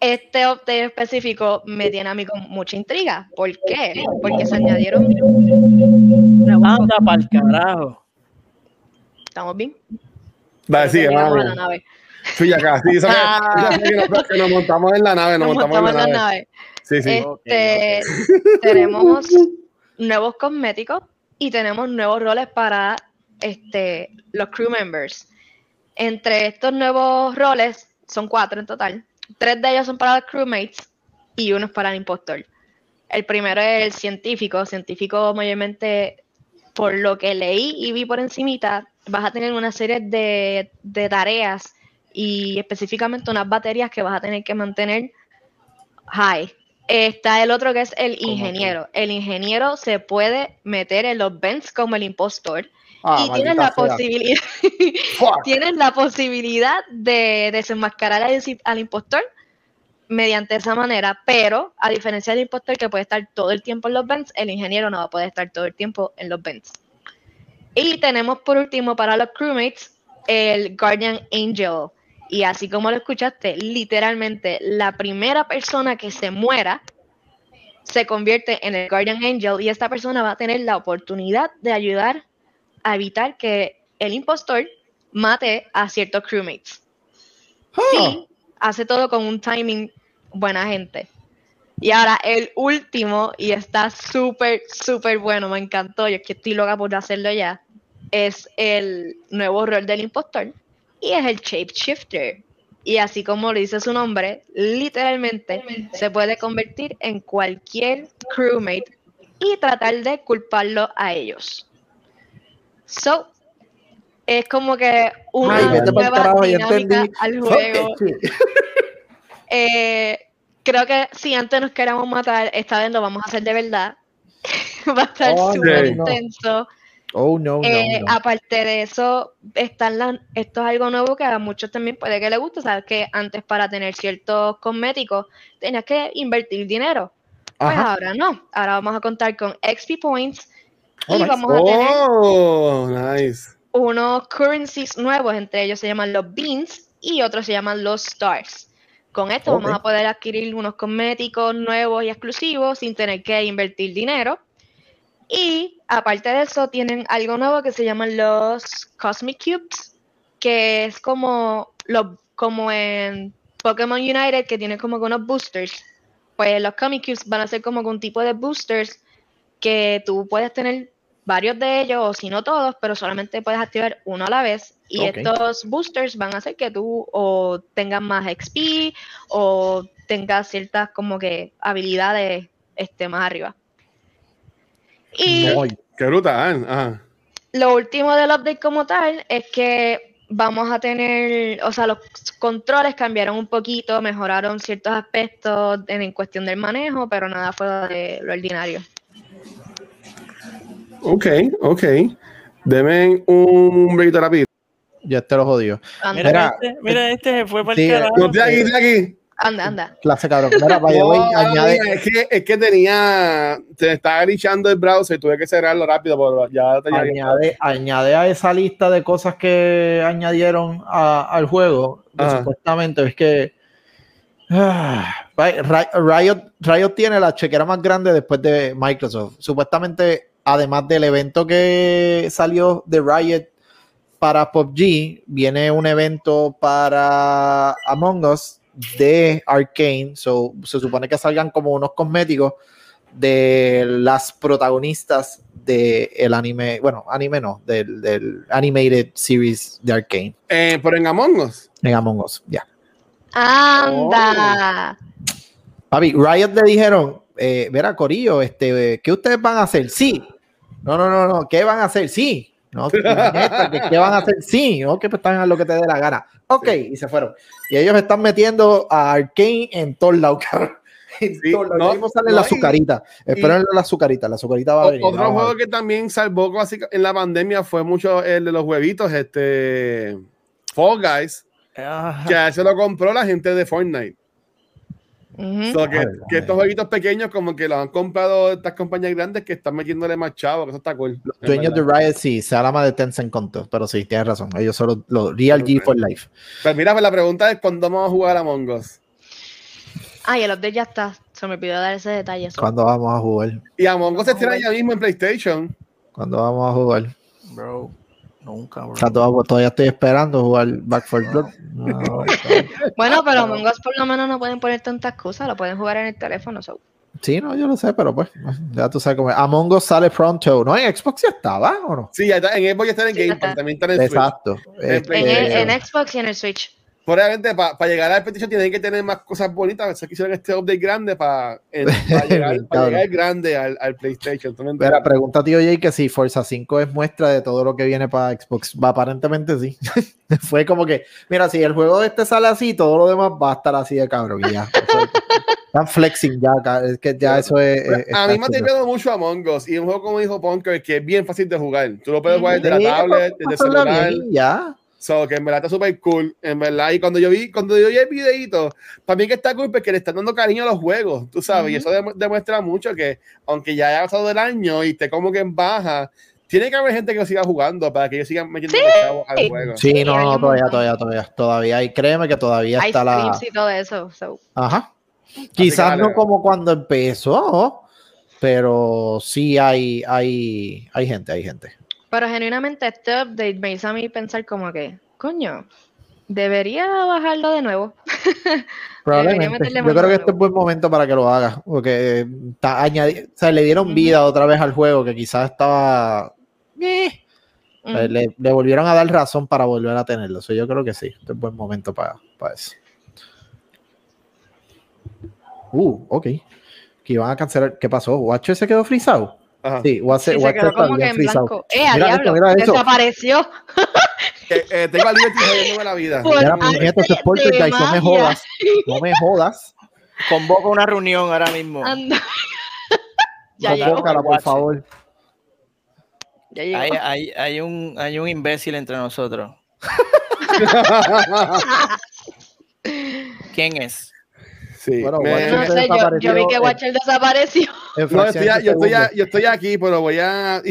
este update específico me tiene a mí con mucha intriga. ¿Por qué? Porque se añadieron Anda pa'l carajo. ¿Estamos bien? Dale, sigue, Llegamos Sí, acá, sí, que- Ah. eso que nos- que nos montamos en la nave, nos, Nos montamos, montamos en la en la nave. nave. Sí, sí. Este, tenemos nuevos cosméticos y tenemos nuevos roles para este, los crew members. Entre estos nuevos roles, son cuatro en total, tres de ellos son para los crewmates y uno es para el impostor. El primero es el científico, científico mayormente por lo que leí y vi por encimita, vas a tener una serie de, de tareas y específicamente unas baterías que vas a tener que mantener high. Está el otro que es el ¿Cómo ingeniero. El ingeniero se puede meter en los vents como el impostor Ah, y tienes la posibilidad tienes la posibilidad de desenmascarar al, al impostor mediante esa manera, pero a diferencia del impostor que puede estar todo el tiempo en los vents, el ingeniero no va a poder estar todo el tiempo en los vents. Y tenemos por último para los crewmates el Guardian Angel. Y así como lo escuchaste, literalmente la primera persona que se muera se convierte en el Guardian Angel y esta persona va a tener la oportunidad de ayudar a evitar que el impostor mate a ciertos crewmates. Sí, hace todo con un timing buena gente. Y ahora el último, y está súper, súper bueno, me encantó, yo es que estoy loca por hacerlo ya, es el nuevo rol del impostor y es el shapeshifter. Y así como lo dice su nombre, literalmente se puede convertir en cualquier crewmate y tratar de culparlo a ellos. So, es como que una Ay, nueva carajo, dinámica al juego. Eh, creo que si antes nos queramos matar, esta vez lo vamos a hacer de verdad. Va a estar Oh, súper no. intenso. Oh, no, no, Eh, no. Aparte de eso, están las- esto es algo nuevo que a muchos también puede que les guste. Sabes que antes para tener ciertos cosméticos tenías que invertir dinero. Pues Ajá. ahora no. Ahora vamos a contar con XP Points y Oh, nice. vamos a tener Oh, nice. unos currencies nuevos, entre ellos se llaman los beans y otros se llaman los stars. Con esto vamos a poder adquirir unos cosméticos nuevos y exclusivos sin tener que invertir dinero. Y aparte de eso, tienen algo nuevo que se llaman los Cosmic Cubes, que es como, los, como en Pokémon United, que tiene como unos boosters. Pues los Comic Cubes van a ser como un tipo de boosters que tú puedes tener varios de ellos, o si no todos, pero solamente puedes activar uno a la vez. Y estos boosters van a hacer que tú o tengas más XP o tengas ciertas como que habilidades este, más arriba. Y Qué brutal. Ajá. lo último del update como tal es que vamos a tener, o sea, los controles cambiaron un poquito, mejoraron ciertos aspectos en, en cuestión del manejo, pero nada fuera de lo ordinario. Ok, ok. Deme un brequito rápido. Ya te lo jodió. Mira, Mira, este, mira, este se fue para el sí, carajo. No, estoy aquí, estoy aquí. Anda, anda. Clase cabrón. Mira, by the way, No, añade, mira, es, que, es que tenía, te estaba glitchando el browser y tuve que cerrarlo rápido, pero ya tenía añade, añade a esa lista de cosas que añadieron a- al juego, que supuestamente es que ah, Ri- Riot, Riot tiene la chequera más grande después de Microsoft. Supuestamente, además del evento que salió de Riot para PUBG, viene un evento para Among Us de Arcane. So, se supone que salgan como unos cosméticos de las protagonistas del anime, bueno, anime no, del, del animated series de Arcane Eh, pero en Among Us. en Among Us, ya. Anda. Papi, Riot le dijeron, eh, verá, Corillo, este, ¿qué ustedes van a hacer? Sí. No, no, no, no, ¿qué van a hacer? Sí. No, ¿qué, puñeta, ¿qué- qué van a hacer? Sí. No, que pues están a lo que te dé la gana. Ok, y se fueron. Y ellos están metiendo a Arkane en todos lados, Sí, no, mismo sale no, la azucarita. Esperen la azucarita. La azucarita va a venir. otro a juego que también salvó en la pandemia fue mucho el de los huevitos, este Fall Guys, Ajá. que a eso lo compró la gente de Fortnite. So que, que estos jueguitos pequeños como que los han comprado estas compañías grandes que están metiéndole más chavo, que eso está cool. Los dueños de. Riot sí, se alama de Tencent conto, pero sí, tienes razón. Ellos son los, los Real G for Life. Pues mira, pues la pregunta es ¿cuándo vamos a jugar a Among Us? Ay, el update ya está. Se me olvidó dar ese detalle. so. ¿Cuándo vamos a jugar? Y Among Us se estrena ya mismo en PlayStation. ¿Cuándo vamos a jugar? Bro, nunca, bro. O sea, todavía, estoy esperando jugar Back 4 Blood. No, Bueno, pero Among Us por lo menos no pueden poner tantas cosas, lo pueden jugar en el teléfono. so. sí, no, yo lo sé, pero pues, ya tú sabes cómo es. Among Us sale pronto. ¿No? ¿En Xbox ya estaba o no? Sí, ya está, en Xbox ya está en Sí, Game. Pass, también está en el Switch. Exacto. En Este, En, en Xbox y en el Switch. Probablemente para llegar al PlayStation tienen que tener más cosas bonitas. A veces quisieron este update grande para llegar, pa' llegar grande al, al PlayStation. ¿tú me Mira, entiendes? pregunta tío Jay que si Forza 5 es muestra de todo lo que viene para Xbox. Va, aparentemente sí. Fue como que, mira, si el juego este sale así, todo lo demás va a estar así de cabrón. y ya. Están flexing ya, es que ya eso es. es- a mí me ha tenido mucho Among Us y un juego como dijo Punker que es bien fácil de jugar. Tú lo puedes jugar desde la tablet, pa- desde el celular. ya. So, que en verdad está súper cool, en verdad. Y cuando yo vi, cuando yo vi el videito, para mí que está cool porque le están dando cariño a los juegos, tú sabes, y Ujú. eso demu- demuestra mucho que, aunque ya haya pasado el año y esté como que en baja, tiene que haber gente que lo siga jugando para que ellos sigan metiendo chavos al juego. Sí, no, no, todavía, todavía, todavía. Todavía hay, créeme que todavía Hay está la. y todo eso. so. Ajá. Quizás no como cuando empezó, pero sí hay, hay, hay gente, hay gente. Pero genuinamente este update me hizo a mí pensar como que, coño, debería bajarlo de nuevo. Probablemente. Yo creo que este es buen momento para que lo hagas, porque eh, está añadi- o sea, le dieron vida otra vez al juego que quizás estaba. eh, le, le volvieron a dar razón para volver a tenerlo. O sea, yo creo que sí, este es buen momento para, para eso. Uh, ok. Que iban a cancelar. ¿Qué pasó? ¿Watcher se quedó frisado? Ajá. Sí, Watcher, se quedó como que en blanco. ¡Eh, a Mira diablo! esto, mira eso. Desapareció. Eh, eh, tengo a Liberty jodiéndome la vida. Por Mira, arte puñeta, ese es Poltergeist, no me jodas. No me jodas. Convoco una reunión ahora mismo. Anda. ya llegó. Convócala, por favor. Ya llegó. Hay, hay, hay, un, hay un imbécil entre nosotros. ¿Quién es? Sí, Bueno, me- Watcher no sé, yo, vi que eh, Watcher desapareció. No, estoy, a- yo, estoy a- segundo. yo estoy aquí, pero voy a.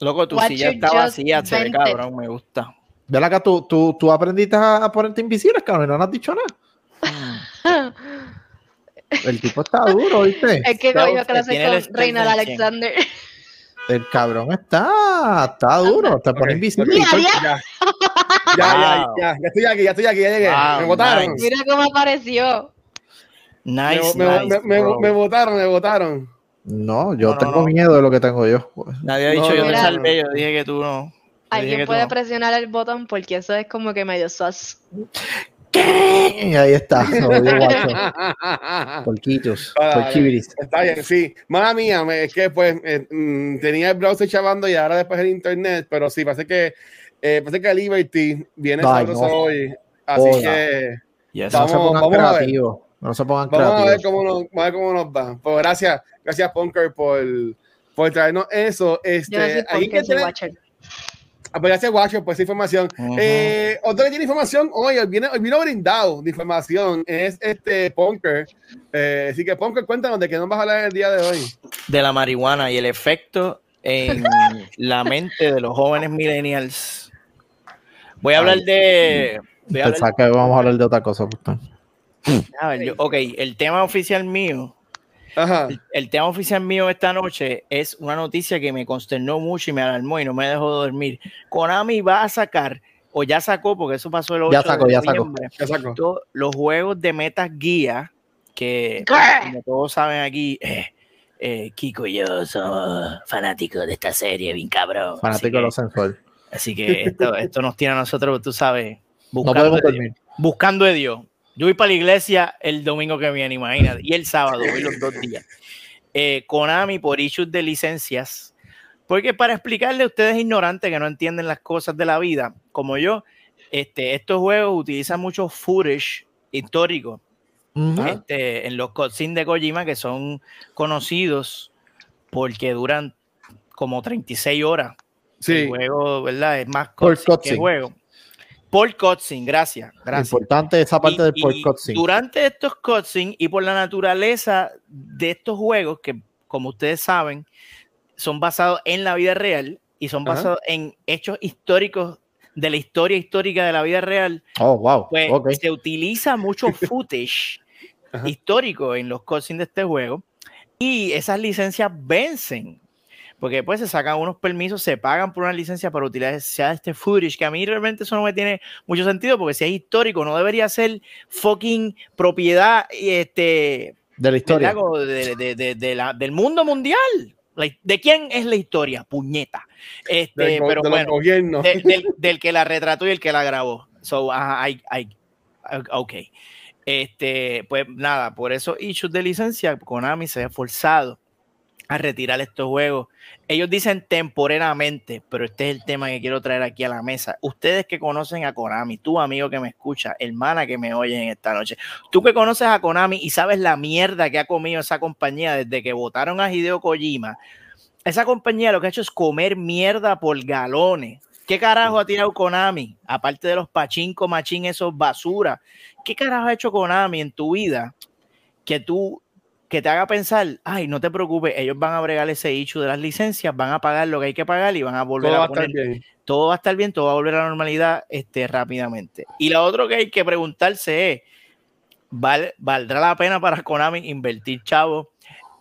Loco, tu Watcher silla está vacía, se ve cabrón, me gusta. Ven acá, tú, tú, tú aprendiste a, ponerte invisibles, cabrón, y no nos has dicho nada. El tipo está duro, ¿viste? es que cogió que clase con cien. Alexander. El cabrón está, está duro, te pone invisible. Ya, ya, ya, ya, ya estoy aquí, ya estoy aquí, ya llegué. Wow, me votaron. nice. Mira cómo apareció. Me, Nice, me- nice, me- me- me votaron, me votaron. No, yo No, no, tengo no. miedo de lo que tengo yo. Nadie ha dicho No, yo te salvé, yo dije que tú no. Alguien puede no. presionar el botón porque eso es como que medio sus. ¿Qué? Ahí está. Porquitos. Ah, Porquibiris. Está bien, sí. Mala mía, me- es que pues eh, mm, tenía el browser chavando y ahora después el internet, pero sí, parece que eh, parece que Liberty viene Ay, sabroso no. hoy. Así Hola. que Yes. Vamos- vamos a ver. No se pongan vamos a ver cómo nos, vamos a ver cómo nos va. Pues gracias, gracias Punker por, por traernos eso. Este, soy ahí que watcher. Ah, pues gracias, Watcher, por esa información. Eh, otro que tiene información, hoy hoy vino brindado de información, es este Punker. Eh, así que, Punker, cuéntanos de qué nos vas a hablar el día de hoy. de la marihuana y el efecto en la mente de los jóvenes millennials. Voy a hablar de. voy a hablar- Pensaba que vamos a hablar de otra cosa. pues, a ver, yo- ok, el tema oficial mío. Ajá. El, el tema oficial mío esta noche es una noticia que me consternó mucho y me alarmó y no me dejó dormir. Konami va a sacar, o ya sacó, porque eso pasó el 8 Ya sacó, de ya sacó. Ya saco. to- los juegos de Metas Guía, que ¿Qué? como todos saben aquí, eh, eh, Kiko y yo somos fanáticos de esta serie, bien cabrón. Fanático así de que, lo sensual. así que esto, esto nos tiene a nosotros, tú sabes, No buscando, podemos de, Dios, buscando de Dios. Yo voy para la iglesia el domingo que viene, imagínate, y el sábado, voy los dos días. Eh, Konami por issues de licencias, porque para explicarle a ustedes ignorantes que no entienden las cosas de la vida, como yo, este, estos juegos utilizan mucho footage histórico Ujú. este, en los cutscenes de Kojima que son conocidos porque duran como 36 horas. Sí. El juego, ¿verdad? Es más cutscene que juego. Por cutscene, gracias, gracias. Importante esa parte Y- del y port cutscene. Durante estos cutscenes y por la naturaleza de estos juegos, que como ustedes saben, son basados en la vida real y son Ajá. basados en hechos históricos de la historia histórica de la vida real, Oh, wow. pues se utiliza mucho footage histórico en los cutscenes de este juego y esas licencias vencen. Porque después se sacan unos permisos, se pagan por una licencia para utilizar este footage, que a mí realmente eso no me tiene mucho sentido, porque si es histórico, no debería ser fucking propiedad este, De la historia. ¿verdad? Como de- de- de- de la- del mundo mundial. La- ¿De quién es la historia? Puñeta. Este, Del pero de los bueno, gobiernos. de- del, del que la retrató y el que la grabó. So, ajá, I- I- ok. Este, pues nada, por esos issues de licencia, Konami se ha forzado a retirar estos juegos. Ellos dicen temporalmente, pero este es el tema que quiero traer aquí a la mesa. Ustedes que conocen a Konami, tú amigo que me escucha, hermana que me oye en esta noche, tú que conoces a Konami y sabes la mierda que ha comido esa compañía desde que votaron a Hideo Kojima, esa compañía lo que ha hecho es comer mierda por galones. ¿Qué carajo ha tirado Konami? Aparte de los pachinko, machín, esos basura. ¿Qué carajo ha hecho Konami en tu vida que tú que te haga pensar, ay, no te preocupes, ellos van a bregar ese issue de las licencias, van a pagar lo que hay que pagar y van a volver Todo va a a estar poner, bien. todo va a estar bien, todo va a volver a la normalidad este, rápidamente. Y lo otro que hay que preguntarse es, ¿val- ¿valdrá la pena para Konami invertir chavo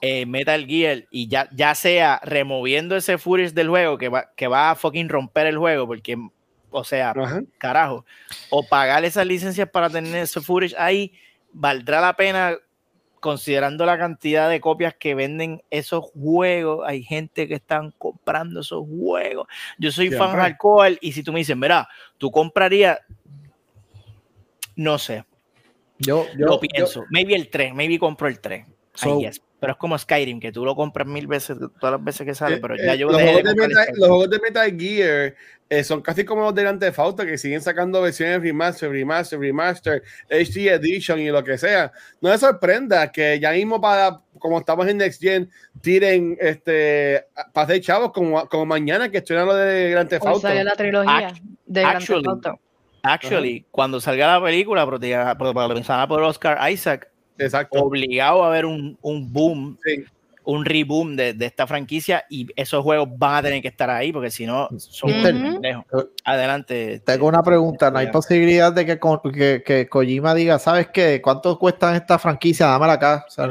en Metal Gear y ya, ya sea removiendo ese footage del juego que va, que va a fucking romper el juego? Porque, o sea, Ajá. carajo, o pagar esas licencias para tener ese footage ahí, ¿valdrá la pena considerando la cantidad de copias que venden esos juegos? Hay gente que están comprando esos juegos. Yo soy fan Siempre. hardcore y si tú me dices, mira, tú comprarías, no sé, Yo, yo, lo pienso, maybe el 3, maybe compro el 3. So- Pero es como Skyrim, que tú lo compras mil veces, todas las veces que sale, Eh, pero eh, ya yo los, de juegos de Metal, Skyrim. los juegos de Metal Gear eh, son casi como los de Grand Theft Auto que siguen sacando versiones remaster, remaster, remaster, HD Edition y lo que sea. No me sorprenda que ya mismo para, como estamos en Next Gen, tiren este para hacer chavos como, como mañana que estrenan lo de Grand Theft Auto. sale la trilogía Act- de Grand Theft actually, Auto. Actually, cuando salga la película protagonizada por Oscar Isaac, Exacto. obligado a haber un, un boom, Sí. un reboom de, de esta franquicia y esos juegos van a tener que estar ahí porque si no son muy pendejos. Adelante. este, tengo una pregunta. ¿No hay posibilidad de que, que, que Kojima diga, ¿sabes qué? ¿Cuánto cuesta esta franquicia? Dámela acá. O sea.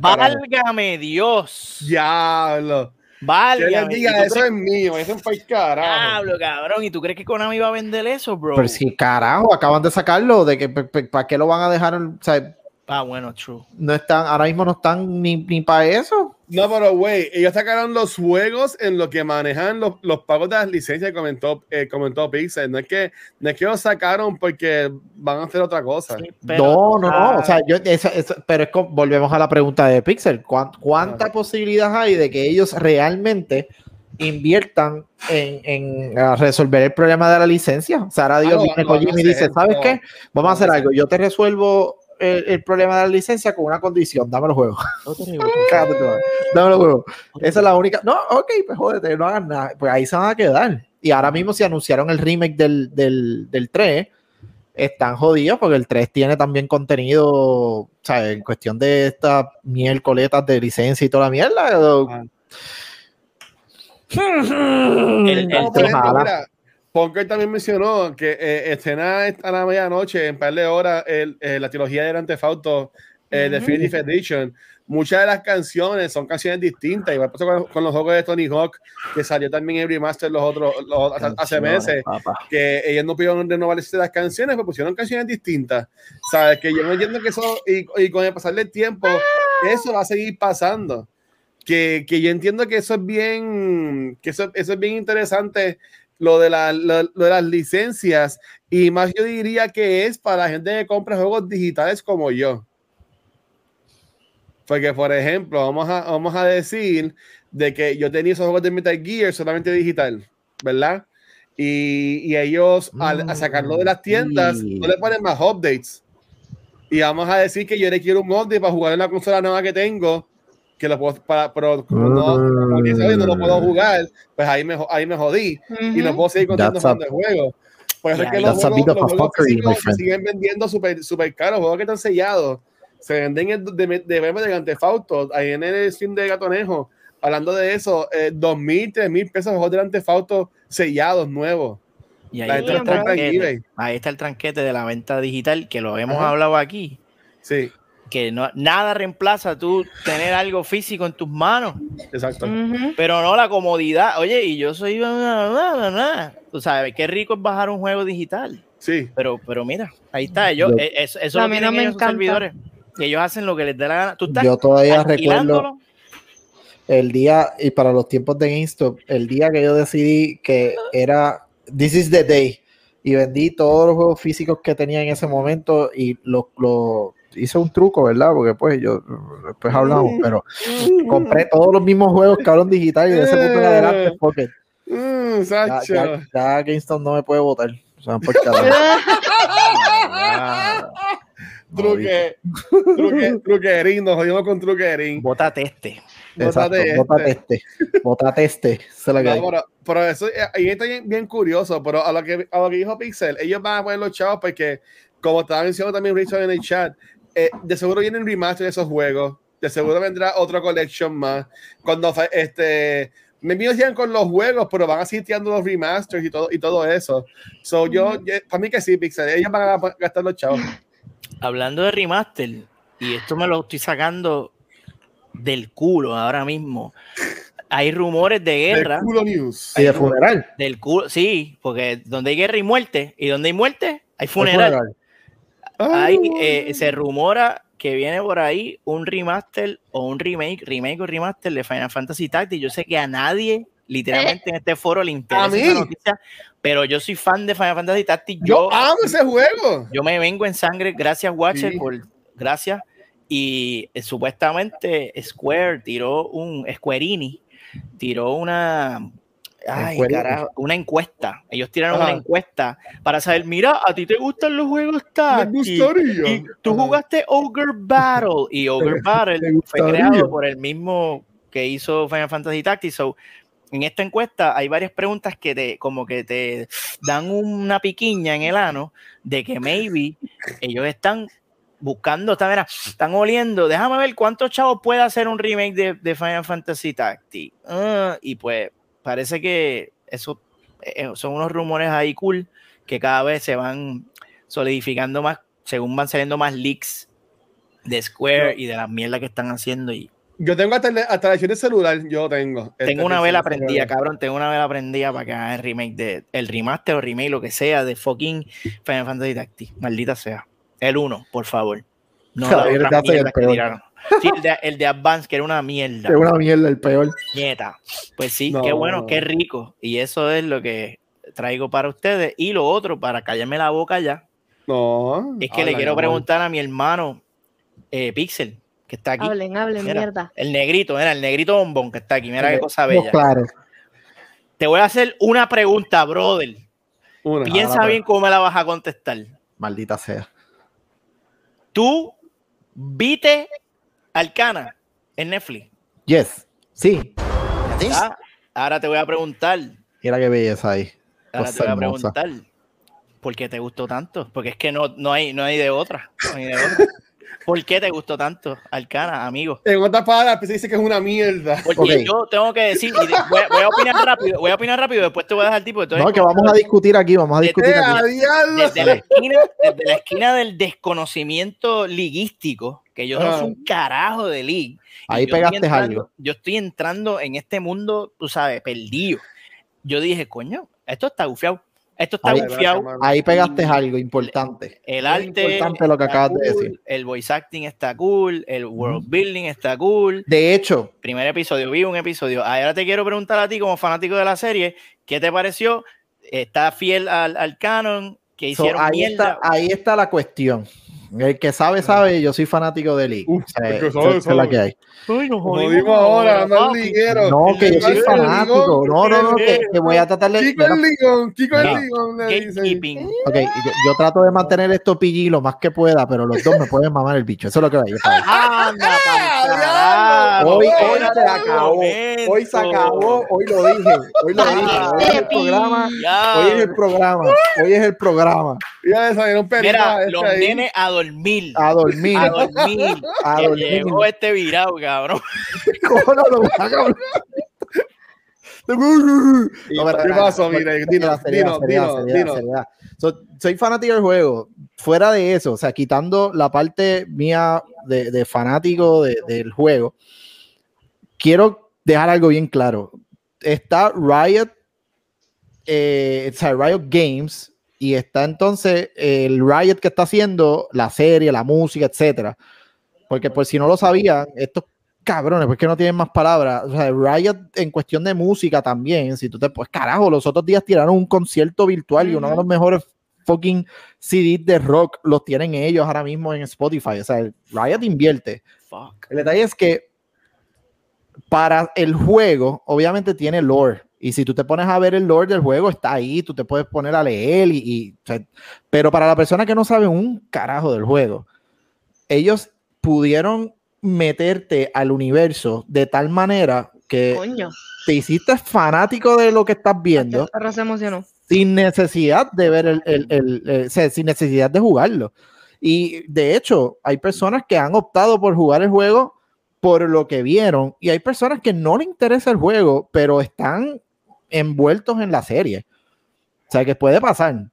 Válgame Dios. Diablo. Válgame. diga, ¿Y tú eso crees- es mío, eso es para el carajo. Diablo, cabrón. ¿Y tú crees que Konami va a vender eso, bro? Pero si carajo, acaban de sacarlo, de que ¿para qué lo van a dejar? O sea, Ah, bueno, true. no están, ahora mismo no están ni, ni para eso. No, pero güey, ellos sacaron los juegos en lo que manejan los, los pagos de las licencias, comentó, eh, comentó Pixel. No es, que, no es que los sacaron porque van a hacer otra cosa. Sí, pero- no, no, no. ah, O sea, yo, eso- eso- pero es volvemos a la pregunta de Pixel. ¿Cuán- ¿Cuánta posibilidad hay de que ellos realmente inviertan en, en, resolver el problema de la licencia? O sea, ahora Dios no, viene no, Kojima no y dice, ¿sabes no. qué? Vamos a hacer No algo. Yo te resuelvo el, el problema de la licencia con una condición. Dame los juegos. Cállate Dame los juegos. Esa es la única. No, ok, pues jódete, no hagas nada. Pues ahí se van a quedar. Y ahora mismo si anunciaron el remake del, del, del 3, están jodidos porque el 3 tiene también contenido, o sea, en cuestión de estas miércoletas de licencia y toda la mierda. Ah. El- el- No, mira, Punker también mencionó que eh, estrena a la medianoche, en par de horas, el- eh, la trilogía de Grand Theft Auto eh, Ujú. Definitive Edition. Muchas de las canciones son canciones distintas. Igual pasó con, con los juegos de Tony Hawk, que salió también en remaster los otros los- hace- meses. papá. que ellos no pudieron renovar las canciones, pues pusieron canciones distintas. Sabes que yo no entiendo que eso, y, y con el pasar del tiempo, eso va a seguir pasando. Que, que yo entiendo que eso es bien, que eso, eso es bien interesante, lo de, la, lo, lo de las licencias, y más yo diría que es para la gente que compra juegos digitales como yo. Porque, por ejemplo, vamos a, vamos a decir de que yo tenía esos juegos de Metal Gear solamente digital, ¿verdad? Y, y ellos, al a sacarlo de las tiendas, sí. no le ponen más updates. Y vamos a decir que yo le quiero un update para jugar en la consola nueva que tengo, que lo puedo, para, pero como no, como no lo puedo jugar, pues ahí me, ahí me jodí. Y no puedo seguir a- jugando el juego. Por eso es Yeah, que los juegos, los juegos fuckery, físicos siguen vendiendo súper super caros. Juegos que están sellados. Se venden en- de, de, de, de Grand Theft Auto, ahí en el stream de Gatonejo. Hablando de eso, eh, dos mil, tres mil pesos juegos de Grand Theft Auto sellados, nuevos. Y ahí está, el tranquete, ahí está el tranquete de la venta digital que lo hemos Ajá. hablado aquí. Sí, Que no, nada reemplaza tú tener algo físico en tus manos, exacto. Pero no la comodidad. Oye, y yo soy. Tú sabes, qué rico es bajar un juego digital. Sí. Pero, pero mira, ahí está. Ellos, Yo- eh, eso, eso A lo mí no me encanta. servidores. Y ellos hacen lo que les dé la gana. Tú estás Yo todavía recuerdo el día, y para los tiempos de GameStop, el día que yo decidí que era This is the day, y vendí todos los juegos físicos que tenía en ese momento y lo, lo- hice un truco, ¿verdad? Porque pues yo, después hablamos, pero compré todos los mismos juegos que hablan digital y de ese punto en adelante, porque Mm, ya, ya, ya GameStop no me puede votar. O sea, por. Ah, Truque, truque, truquerín, nos jodimos con truquerín. Bótate este. Exacto, Bótate este. este, bótate este. Es la No, pero, pero eso eh, ahí está bien, bien curioso, pero a lo, que, a lo que dijo Pixel, ellos van a poner los chavos porque, como estaba mencionando también Richard en el chat, eh, de seguro vienen remaster de esos juegos, de seguro vendrá otra collection más. Cuando este, me sigan con los juegos, pero van a seguir tirando los remasters y todo, y todo eso. So, yo, yo- para mí que sí, Pixel, ellos van a gastar los chavos. Hablando de remaster, y esto me lo estoy sacando del culo ahora mismo. Hay rumores de guerra. El culo news. Y de funeral. Del culo, sí, porque donde hay guerra y muerte, y donde hay muerte, hay funeral. Hay, eh, se rumora que viene por ahí un remaster o un remake, remake o remaster de Final Fantasy Tactics. Yo sé que a nadie, literalmente en este foro, le interesa esa noticia, pero yo soy fan de Final Fantasy Tactics. Yo Yo, amo ese juego. yo me vengo en sangre, gracias Watcher Sí. por gracias. Y eh, supuestamente Square tiró un Squareini, tiró una ay, carajo, una encuesta. Ellos tiraron Ajá. una encuesta para saber, mira, a ti te gustan los juegos Me Tactics. gustaría. Y tú Ajá. jugaste Ogre Battle y Ogre Battle fue creado por el mismo que hizo Final Fantasy Tactics. So, en esta encuesta hay varias preguntas que te como que te dan una piquiña en el ano de que maybe ellos están buscando, están, mira, están oliendo, déjame ver cuántos chavos puede hacer un remake de, de Final Fantasy Tactics. Ah, y pues parece que eso eh, son unos rumores ahí cool que cada vez se van solidificando más según van saliendo más leaks de Square y de la mierda que están haciendo y Yo tengo hasta, hasta la versión de celular, yo tengo. tengo Esta una versión vela celular. prendida, cabrón, tengo una vela prendida para que hagan el remake de el remaster o remake lo que sea de fucking Final Fantasy Tactics, maldita sea. El 1, por favor. No la otra el que tiraron. Sí, el de, el de Advance, que era una mierda. Es una mierda, el peor. Nieta. Pues sí, No. qué bueno, qué rico. Y eso es lo que traigo para ustedes. Y lo otro, para callarme la boca ya, No. es que le quiero preguntar a mi hermano eh, Pixel, que está aquí. Hablen, hablen, Mira, mierda. El negrito, mira, el negrito bombón que está aquí. Mira qué cosa bella. claros. Te voy a hacer una pregunta, brother. Una. Piensa bien cómo me la vas a contestar. Maldita sea. ¿Tú viste Arcana en Netflix? Yes. Sí. Ah, Ahora te voy a preguntar. Mira qué belleza ahí. Ahora Cosa te voy a hermosa. preguntar. ¿Por qué te gustó tanto? Porque es que no, no, hay, no hay de otra. no hay de otra. ¿Por qué te gustó tanto Arcana, amigo? En otras palabras, pues, se dice que es una mierda. Porque yo tengo que decir, y de- voy, a- voy a opinar rápido, voy a opinar rápido, después te voy a dejar tipo. No, que vamos a discutir aquí, vamos a discutir ¡Eh, aquí. a diablo! desde la esquina, desde la esquina del desconocimiento liguístico, que yo no Ah. soy un carajo de league. Ahí pegaste entrando- algo. Yo estoy entrando en este mundo, tú sabes, perdido. Yo dije, coño, esto está gufiado. Esto está Ahí-. Ahí pegaste algo importante. El arte. importante lo que acabas de decir. El voice acting está cool. El world building está cool. De hecho, Primer episodio, vi un episodio. Ahora te quiero preguntar a ti, como fanático de la serie, ¿qué te pareció? ¿Está fiel al, al canon? ¿Que so, hicieron ahí, mierda? está, ahí está la cuestión. El que sabe, sabe, yo soy fanático de League. Uf, sea, el que esa- sabe, es la que hay. Nos Como ahora, anda el liguero. No, que yo soy fanático. No, no, no, que, que voy a tratar de. Chico el ligón, chico No. el ligón, le dicen. Gatekeeping. Ok, yo, yo trato de mantener esto PG lo más que pueda, pero los dos me pueden mamar el bicho. Eso es lo que va a ir. Anda! Hoy, hoy se acabó. momento. Hoy se acabó. Hoy lo dije. Hoy lo dije. Hoy es el programa. Hoy es el programa. Hoy es el programa. Ya Mira, este los ahí. nenes a dormir. A dormir. A dormir. A Que dormir. llegó este virado, cabrón. ¿Cómo no lo? No, pero- ¿Qué pasó? Mira, dinos. seriedad. So, soy fanático del juego. Fuera de eso, o sea, quitando la parte mía de, de fanático de- del juego, quiero dejar algo bien claro. Está Riot, eh, o sea, Riot Games, y está entonces el Riot que está haciendo la serie, la música, etcétera. Porque por si no lo sabían, estos cabrones, pues que no tienen más palabras. O sea, Riot en cuestión de música también, si tú te pues carajo, los otros días tiraron un concierto virtual y uno de los mejores fucking CDs de rock los tienen ellos ahora mismo en Spotify. O sea, Riot invierte. Fuck. El detalle es que para el juego, obviamente tiene lore. Y si tú te pones a ver el lore del juego, está ahí, tú te puedes poner a leer. Y, y- pero para la persona que no sabe un carajo del juego, ellos pudieron meterte al universo de tal manera que Coño. te hiciste fanático de lo que estás viendo se emocionó. sin necesidad de ver el, el- el- sea, sin necesidad de jugarlo. Y de hecho, hay personas que han optado por jugar el juego por lo que vieron, y hay personas que no les interesa el juego, pero están envueltos en la serie. O sea, que puede pasar.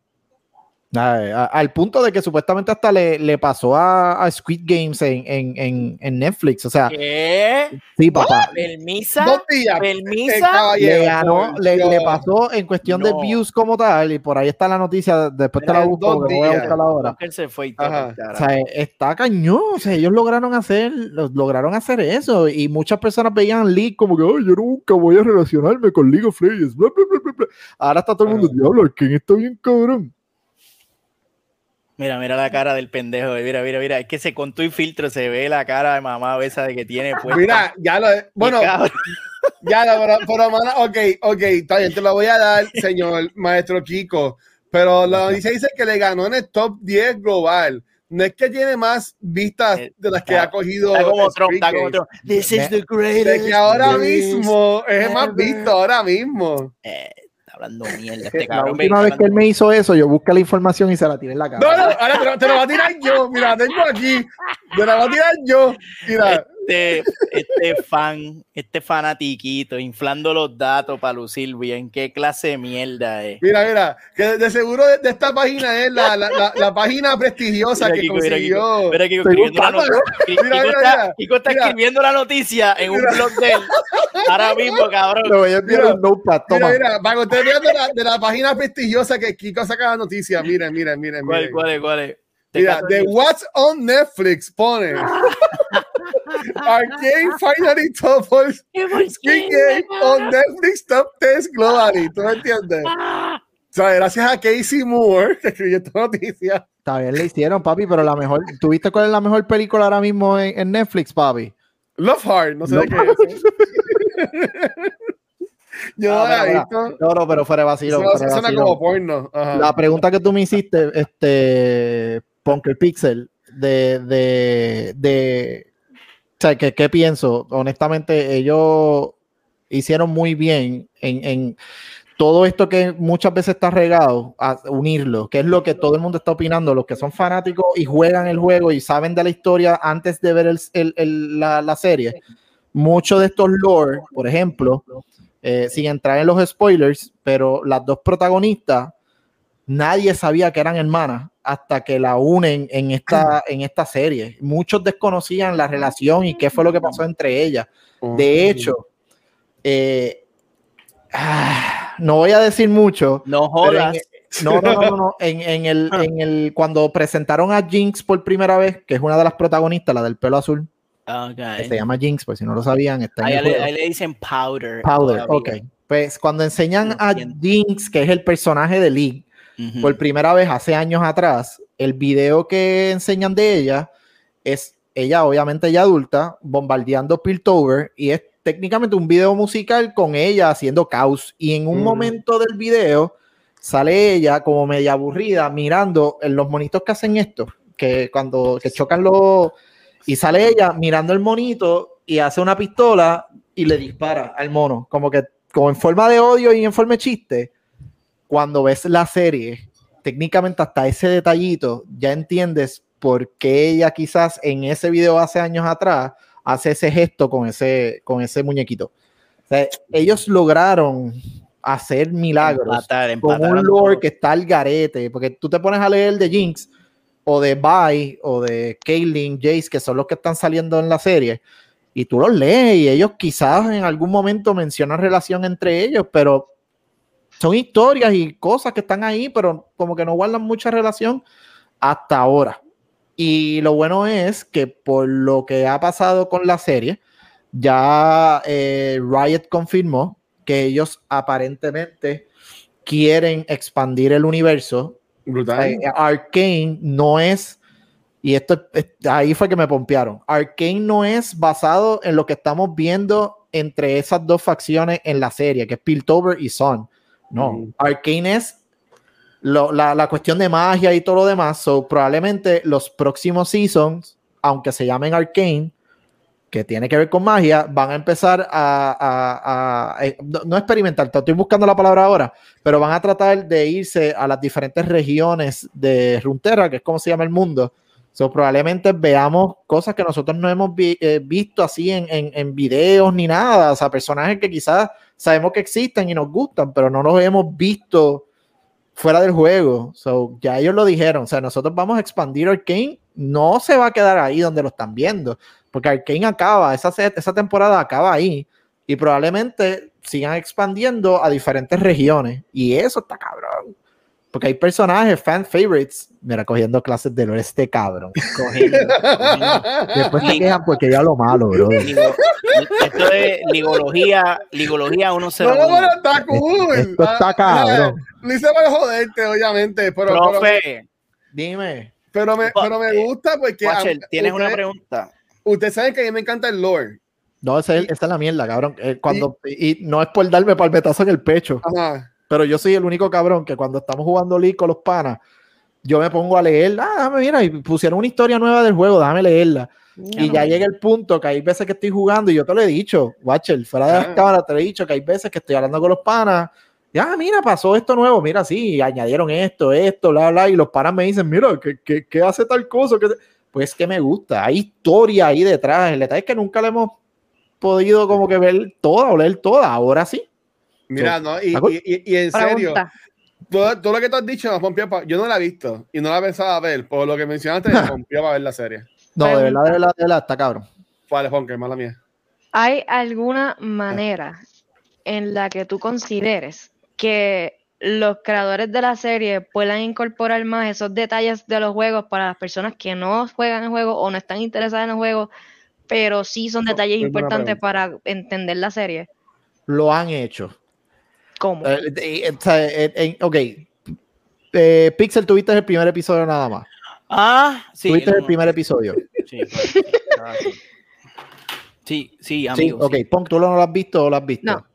A- a- al punto de que supuestamente hasta le, le pasó a, a Squid Games en, en- en- en Netflix. O sea, ¿Qué? sí, papá. ¿Permisa? Dos días. ¿Permisa? caballero, Le ganó, le, le pasó en cuestión de views como tal, y por ahí está la noticia, después te la busco, voy a días. buscarla ahora. Él se fue y todo. O sea, está cañón, o sea, ellos lograron hacer, los- lograron hacer eso, y muchas personas veían League como que, ay, yo nunca voy a relacionarme con League of Legends, bla, bla, bla, bla, bla". Ahora está todo el mundo, diablo, ¿quién está bien cabrón? Mira, mira la cara del pendejo. Mira, mira, mira. Es que se con tu filtro se ve la cara de mamá esa de que tiene puesta. Mira, ya lo. Bueno, ya lo, pero, pero, mano, ok, ok, está bien, te lo voy a dar, señor maestro Kiko. Pero la noticia dice que le ganó en el top 10 global. No es que tiene más vistas Eh, de las que ha cogido. Está como Trump, está como. Trump. This is the De greatest. que ahora mismo es el más visto, ahora mismo. Eh, hablando mierda este la cabrón. última vez que él me hizo eso, yo busqué la información y se la tiré en la cara. No, no, ahora te lo, te lo voy a tirar yo. Mira, tengo aquí. Te la voy a tirar yo. Mira, Este, este fan, este fanatiquito, inflando los datos para lucir bien. ¿Qué clase de mierda es? mira, mira. Que de, de seguro de, de esta página es la, la, la, la página prestigiosa Mira, que Kiko, mira, Kiko. consiguió. Mira, Kiko, Estoy escribiendo la buscando, noticia. Kiko Mira, mira, está, mira. Kiko está Mira. escribiendo la noticia en un Mira. blog de él. Ahora mismo, cabrón. Le voy a enviar Mira, un notepad, Mira, toma. mira, para que ustedes vean de la, de la página prestigiosa que Kiko saca la noticia. Miren, miren, miren. ¿Cuál, miren. cuál es? ¿Cuál es? Mira, de What's on Netflix pone. Arcane finally toppled Squid Game on Netflix Top 10 globally. ¿Tú me entiendes? Ah. O sea, gracias a Casey Moore, que escribió esta noticia. Está bien, le hicieron, papi, pero la mejor. ¿Tuviste cuál es la mejor película ahora mismo en, en Netflix, papi? Love Hard, no sé Love de qué es. Yo no la he visto. No, no, pero fuera de vacilo. Eso fuera de suena vacilo. como porno. Ajá. La pregunta que tú me hiciste, este, Punker Pixel, de, de, sea, que, ¿qué pienso? Honestamente, ellos hicieron muy bien en, en todo esto que muchas veces está regado, a unirlo, que es lo que todo el mundo está opinando, los que son fanáticos y juegan el juego y saben de la historia antes de ver el- el- el- la, la serie. Muchos de estos lore, por ejemplo, eh, sin entrar en los spoilers, pero las dos protagonistas, nadie sabía que eran hermanas hasta que la unen en esta, en esta serie. Muchos desconocían la relación y qué fue lo que pasó entre ellas. De hecho, eh, ah, no voy a decir mucho. No pero en- jodas. no, no, no, no, no. En, en el, en el, cuando presentaron a Jinx por primera vez, que es una de las protagonistas, la del pelo azul, que se llama Jinx, por si no lo sabían, está en Ahí el le, ahí le dicen powder. Powder, todavía. ok. Pues cuando enseñan No a. Jinx, que es el personaje de League, Por primera vez hace años atrás, el video que enseñan de ella es ella, obviamente ya adulta, bombardeando Piltover y es técnicamente un video musical con ella haciendo caos. Y en un momento del video sale ella como media aburrida mirando en los monitos que hacen esto, que cuando que chocan los... Y sale ella mirando el monito y hace una pistola y le dispara al mono, como que como en forma de odio y en forma de chiste. Cuando ves la serie, técnicamente hasta ese detallito, ya entiendes por qué ella quizás en ese video hace años atrás hace ese gesto con ese, con ese muñequito. O sea, ellos lograron hacer milagros Empatar, con un lore que está al garete, porque tú te pones a leer de Jinx o de Vi o de Caitlyn, Jace, que son los que están saliendo en la serie, y tú los lees y ellos quizás en algún momento mencionan relación entre ellos, pero son historias y cosas que están ahí, pero como que no guardan mucha relación hasta ahora. Y lo bueno es que por lo que ha pasado con la serie, ya eh, Riot confirmó que ellos aparentemente quieren expandir el universo. Brutal. Eh, Arcane no es, y esto es- ahí fue que me pompearon. Arcane no es basado en lo que estamos viendo entre esas dos facciones en la serie, que es Piltover y Sun. No, Mm. Arcane es la, la cuestión de magia y todo lo demás. So, probablemente los próximos seasons, aunque se llamen Arcane, que tiene que ver con magia, van a empezar a, eh, no, experimentar, estoy buscando la palabra ahora, pero van a tratar de irse a las diferentes regiones de Runeterra, que es como se llama el mundo. So, probablemente veamos cosas que nosotros no hemos eh, visto así en, en, en videos ni nada, o sea, personajes que quizás sabemos que existen y nos gustan, pero no los hemos visto fuera del juego. So, ya ellos lo dijeron, o sea, nosotros vamos a expandir Arkane, no se va a quedar ahí donde lo están viendo, porque Arkane acaba, esa, esa temporada acaba ahí, y probablemente sigan expandiendo a diferentes regiones, y eso está cabrón. Porque hay personajes, fan favorites, mira, cogiendo clases de lore este cabrón. Cogiendo, cogiendo. Después se Lig- quejan porque ya lo malo, bro. Ligo- esto es ligología, ligología No, 101. bueno, está cool. Esto está Ah, cabrón. Lo hice para joderte, obviamente, pero, pero, Profe, Dime. pero me, pero me gusta porque. Watcher, a- tienes una pregunta. Ustedes saben que a mí me encanta el lore. No, esa es, esa es la mierda, cabrón. Eh, cuando, y, no es por darme palmetazo en el pecho, Ajá. Pero yo soy el único cabrón que cuando estamos jugando League con los panas, yo me pongo a leer, ah, dame, mira, y pusieron una historia nueva del juego, déjame leerla. Y ya llega el punto que hay veces que estoy jugando y yo te lo he dicho, Watcher, fuera de las Ah. cámaras te lo he dicho que hay veces que estoy hablando con los panas. Y, ah, mira, pasó esto nuevo, mira, sí, añadieron esto, esto, bla, bla, y los panas me dicen, mira, ¿qué, qué, qué hace tal cosa? ¿Qué te-?" Pues que me gusta, hay historia ahí detrás. El detalle es que nunca le hemos podido como que ver toda o leer toda, ahora sí. Mira, no, y, ¿está cool? y, y- y en serio, todo, todo lo que tú has dicho me pompió pa- Yo no la he visto y no la pensaba ver. Por lo que mencionaste, me pompió para ver la serie. No, de verdad, de verdad, de verdad, está cabrón. Vale, Ponker, mala mía. ¿Hay alguna manera en la que tú consideres que los creadores de la serie puedan incorporar más esos detalles de los juegos para las personas que no juegan el juego o no están interesadas en el juego pero sí son detalles importantes para entender la serie. Lo han hecho. ¿Cómo? Eh, eh, eh, eh, eh, ok. Eh, Pixel, tuviste el primer episodio nada más. Ah, sí. tuviste no, el primer episodio. Sí, ah, sí. sí, sí, Sí, amigo. ok. sí. Punk, ¿tú no lo has visto o lo has visto? No.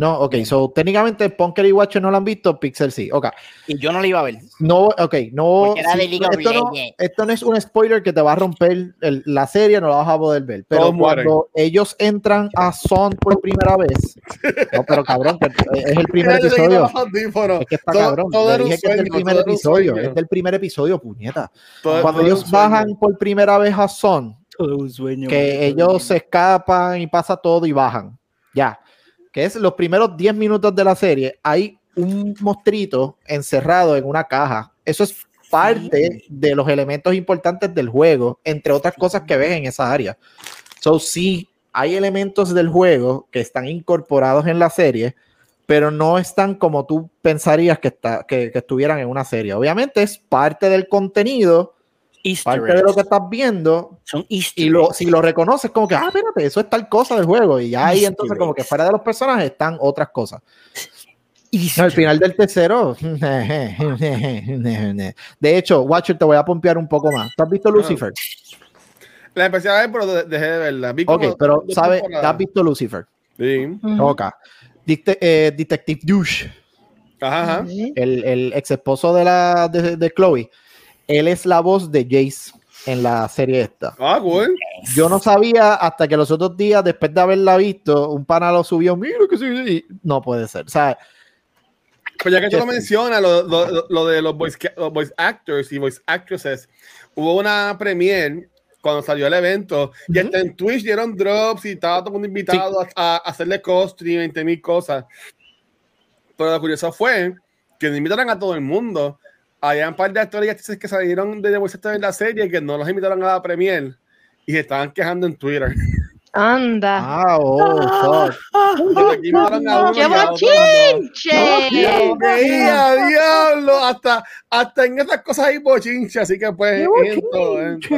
No, ok. So, técnicamente Punker y Watcher no lo han visto, Pixel sí. Ok. Y yo no le iba a ver. No, ok, no. Era de League of esto, no esto no es un spoiler que te va a romper el- la serie, no la vas a poder ver. Pero Todos mueren. cuando ellos entran a Son por primera vez, no, pero cabrón, que es el primer episodio. Es que está Todo- cabrón. todo dije que es del sueño, primer episodio. sueño. Es del primer episodio, puñeta. Todo- Cuando ellos sueño. bajan por primera vez a Son, Todo un sueño. que ellos se escapan y pasa todo y bajan. Ya. Que es los primeros 10 minutos de la serie. Hay un monstruito encerrado en una caja. Eso es parte de los elementos importantes del juego, entre otras cosas que ves en esa área. So, sí, hay elementos del juego que están incorporados en la serie, pero no están como tú pensarías que, está, que, que estuvieran en una serie. Obviamente es parte del contenido, Easter parte de lo que estás viendo, Son Easter y lo, eggs. si lo reconoces, como que, ah, espérate, eso es tal cosa del juego. Y ya ahí Easter entonces, como que fuera de los personajes están otras cosas. No, al final del tercero. De hecho, Watcher, te voy a pompear un poco más. ¿Tú has visto Lucifer? La empecé a ver, pero de- dejé de verla. Vi Ok, como pero ¿sabes? ¿Has visto Lucifer? Sí. Ok. Eh, Detective Douche, Ajá, el, el ex esposo de, la, de, de Chloe, él es la voz de Jace en la serie esta. Ah, cool. Yo no sabía hasta que los otros días, después de haberla visto, un pana lo subió, mira que sí, y no puede ser. O sea, Pues ya que tú lo Sí. mencionas, lo, lo- lo de los voice, los voice actors y voice actresses, hubo una premiere cuando salió el evento y Ujú. hasta en Twitch dieron drops y estaba todo el mundo invitado a, a hacerle cosplay, 20 mil cosas. Pero lo curioso fue que invitaron a todo el mundo. Había un par de actores y actrices que salieron de The Voice en la serie que no los invitaron a la premiere y se estaban quejando en Twitter. Anda. ah, oh, fuck. ¡Qué bochinche! Diablo, hasta, hasta en esas cosas hay bochinche, así que pues entro, entro.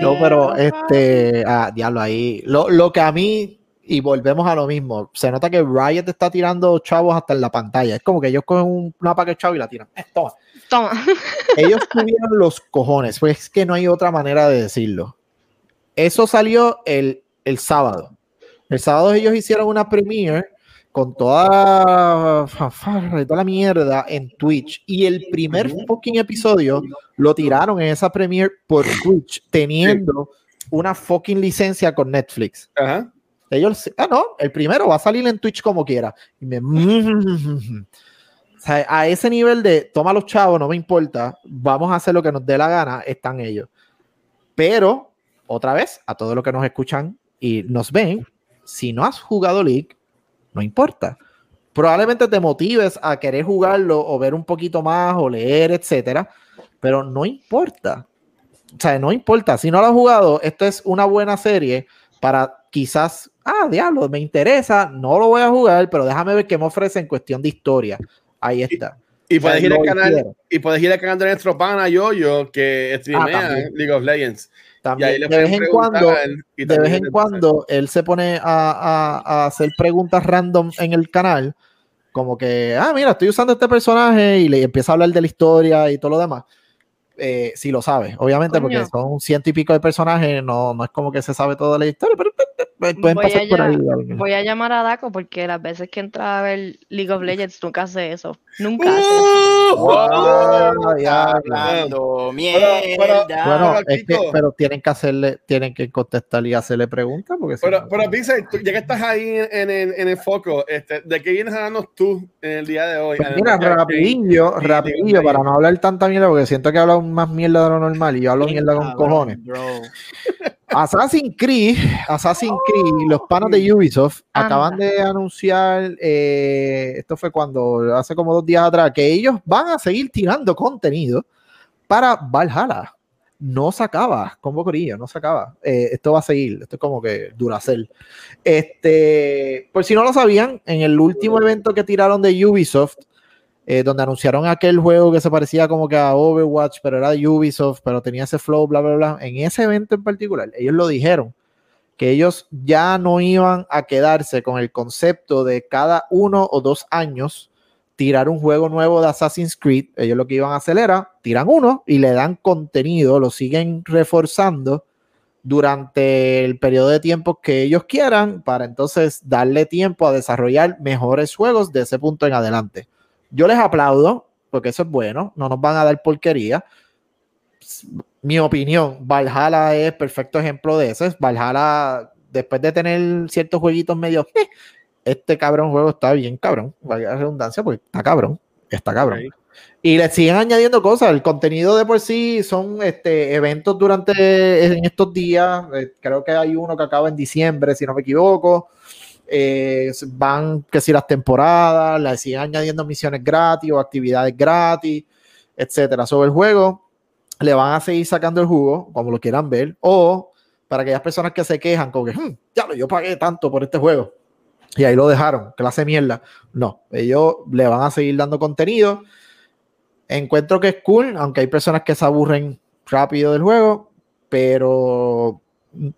No, pero este, ah, diablo, ahí. Lo, lo que a mí, y volvemos a lo mismo, se nota que Riot está tirando chavos hasta en la pantalla. Es como que ellos cogen un- una paca de chavo y la tiran. Eh, toma. Toma. Ellos tuvieron los cojones, pues es que no hay otra manera de decirlo. Eso salió el, el sábado. El sábado ellos hicieron una premiere con toda, toda la mierda en Twitch. Y el primer fucking episodio lo tiraron en esa premiere por Twitch, teniendo una fucking licencia con Netflix. Ajá. Ellos, ah, no, el primero va a salir en Twitch como quiera. A ese nivel de toma los chavos, no me importa, vamos a hacer lo que nos dé la gana, están ellos. Pero, otra vez, a todos los que nos escuchan y nos ven, si no has jugado League, no importa. Probablemente te motives a querer jugarlo o ver un poquito más o leer, etcétera, pero no importa. O sea, no importa. Si no lo has jugado, esto es una buena serie para quizás, ah, diablo, me interesa, no lo voy a jugar, pero déjame ver qué me ofrece en cuestión de historia. Ahí está. Y sea, puedes ir al canal, y puedes ir al canal de nuestro pana Yoyo que streamea también. League of Legends. Y También, ahí le de vez en cuando, él, y de vez en cuando él se pone a, a- a hacer preguntas random en el canal, como que, ah, mira, estoy usando este personaje y le empieza a hablar de la historia y todo lo demás. Eh, si lo sabe, obviamente, Coño. porque son ciento y pico de personajes, no, no es como que se sabe toda la historia, pero pueden Voy pasar a por ahí. Voy a llamar a Daco porque las veces que entra a ver League of Legends nunca hace eso. Nunca hace. ¡Uh! Ah, ya, Hablando pero- mierda. Bueno, es que, pero tienen que hacerle, tienen que contestarle y hacerle preguntas, porque si Pero, no- pero Pixel, tú- ya que estás ahí en, en el, en el foco, este, ¿de qué vienes hablando tú en el día de hoy? Pues Además mira, que- rapidillo, sí, rapidillo, para no hablar tanta mierda, porque siento que más mierda de lo normal y yo hablo mierda con cojones. bro. Assassin's Creed, Assassin's Creed, los panos de Ubisoft Anda. acaban de anunciar, eh, esto fue cuando, hace como dos días atrás, que ellos van a seguir tirando contenido para Valhalla. No se acaba, como Corillo, no se acaba. Eh, esto va a seguir, esto es como que Duracell. Este, por si no lo sabían, en el último evento que tiraron de Ubisoft, eh, donde anunciaron aquel juego que se parecía como que a Overwatch, pero era de Ubisoft, pero tenía ese flow, bla, bla, bla. En ese evento en particular, ellos lo dijeron. que ellos ya no iban a quedarse con el concepto de cada uno o dos años tirar un juego nuevo de Assassin's Creed. Ellos lo que iban a hacer tiran uno y le dan contenido, lo siguen reforzando durante el periodo de tiempo que ellos quieran para entonces darle tiempo a desarrollar mejores juegos de ese punto en adelante. Yo les aplaudo porque eso es bueno, no nos van a dar porquería. Mi opinión, Valhalla es perfecto ejemplo de eso. Valhalla, después de tener ciertos jueguitos medio, eh, este cabrón juego está bien cabrón, vaya redundancia, porque está cabrón, está cabrón. Y le siguen añadiendo cosas. El contenido de por sí son este, eventos durante en estos días. Eh, creo que hay uno que acaba en diciembre, si no me equivoco. Eh, van, que si las temporadas, le siguen añadiendo misiones gratis o actividades gratis, etcétera. Sobre el juego, le van a seguir sacando el jugo, como lo quieran ver, o para aquellas personas que se quejan, como que, hmm, ya lo, yo pagué tanto por este juego y ahí lo dejaron, clase mierda. No, ellos le van a seguir dando contenido. Encuentro que es cool, aunque hay personas que se aburren rápido del juego, pero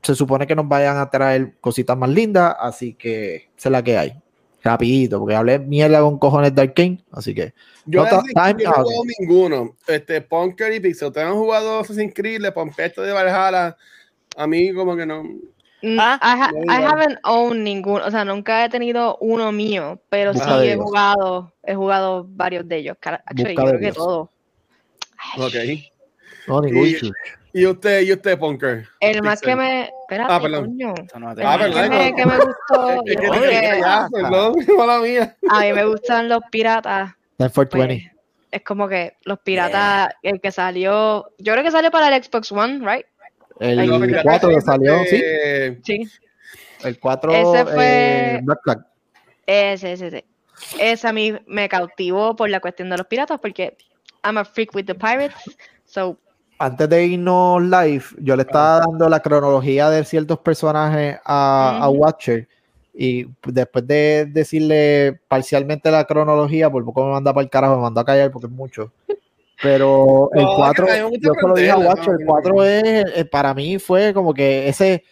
se supone que nos vayan a traer cositas más lindas, así que se la que hay. Rapidito, porque hablé mierda con cojones de Arkane, así que. Yo no, he jugado ninguno. Este, Punker y Pixel, ¿ustedes han jugado Assassin's Creed, Le Pompesto de Valhalla? A mí como que no... Mm, ah, I, haven't owned ninguno, o sea, nunca he tenido uno mío, pero sí he jugado, he jugado varios de ellos. Actually, yo creo que todo. Ok. No, y, usted, y usted, Punker. El más que me. Espérate, ah, perdón. Coño. Ah, perdón. Que, que me gustó. A mí me gustan los piratas. Pues, es como que los piratas, el que salió. Yo creo que salió para el Xbox One, ¿right? El 4 que salió, ¿sí? Sí. El 4 ese fue... Eh, Black Flag. Ese, ese, ese. Ese a mí me cautivó por la cuestión de los piratas, porque I'm a freak with the pirates. So. Antes de irnos live, yo le estaba dando la cronología de ciertos personajes a, a Watcher. Y después de decirle parcialmente la cronología, por poco me manda para el carajo, me mandó a callar porque es mucho. Pero el 4, yo solo dije a Watcher, el 4 es, eh, para mí fue como que ese,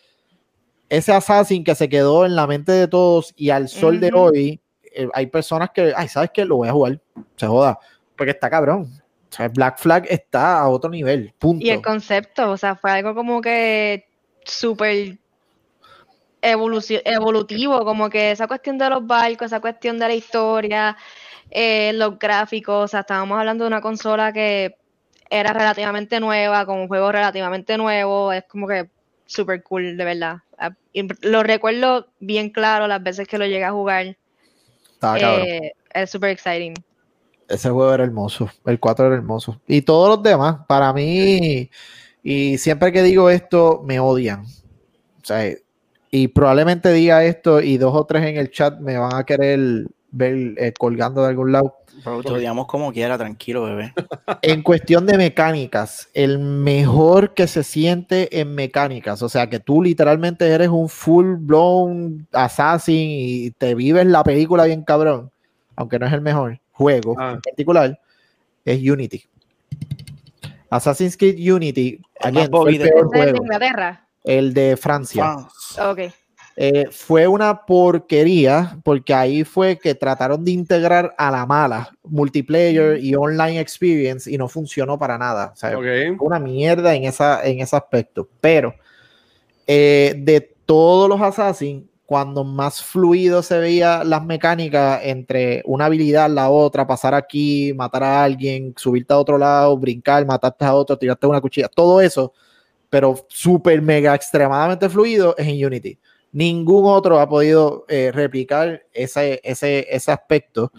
ese Assassin que se quedó en la mente de todos y al sol de hoy, eh, hay personas que, ay, ¿sabes qué? Lo voy a jugar, se joda, porque está cabrón. O sea, Black Flag está a otro nivel, punto. Y el concepto, o sea, fue algo como que súper evolutivo, como que esa cuestión de los barcos, esa cuestión de la historia, eh, los gráficos, o sea, estábamos hablando de una consola que era relativamente nueva, con un juego relativamente nuevo, es como que súper cool, de verdad. Ah, lo recuerdo bien claro las veces que lo llegué a jugar. Eh, es súper exciting. Ese juego era hermoso, el 4 era hermoso. Y todos los demás, para mí, y siempre que digo esto, me odian. O sea, y probablemente diga esto y dos o tres en el chat me van a querer ver eh, colgando de algún lado. Pero te odiamos como quiera, tranquilo, bebé. En cuestión de mecánicas, el mejor que se siente en mecánicas, o sea que tú literalmente eres un full blown assassin y te vives la película bien cabrón, aunque no es el mejor juego ah. en particular, es Unity. Assassin's Creed Unity, el, de Inglaterra. el de Francia. Okay. Eh, fue una porquería porque ahí fue que trataron de integrar a la mala multiplayer y online experience y no funcionó para nada. O sea, fue una mierda en, esa, en ese aspecto. Pero eh, de todos los Assassin, cuando más fluido se veía las mecánicas entre una habilidad, la otra, pasar aquí, matar a alguien, subirte a otro lado, brincar, matarte a otro, tirarte una cuchilla, todo eso, pero súper mega extremadamente fluido es en Unity ningún otro ha podido eh, replicar ese, ese, ese aspecto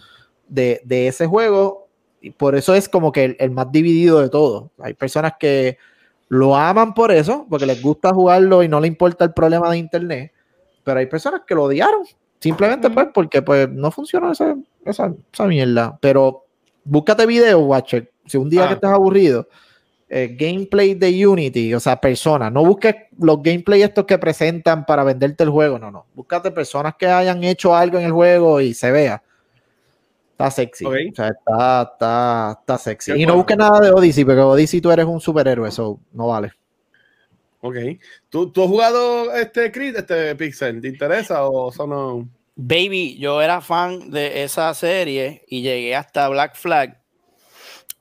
de, de, ese juego. Y por eso es como que el, más dividido de todo. Hay personas que lo aman por eso, porque les gusta jugarlo y no le importa el problema de internet. Pero hay personas que lo odiaron. Simplemente pues porque pues no funciona esa, esa, esa mierda. Pero búscate video, Watcher. Si un día que ah. estés aburrido, eh, gameplay de Unity, o sea, personas. No busques los gameplay estos que presentan para venderte el juego, no, no. Búscate personas que hayan hecho algo en el juego y se vea. Está sexy. O sea, está, está, está sexy. y no busques nada de Odyssey, porque Odyssey tú eres un superhéroe, eso no vale. Ok. ¿Tú, ¿Tú has jugado este Creed, este Pixel? ¿Te interesa o eso no? Baby, yo era fan de esa serie y llegué hasta Black Flag.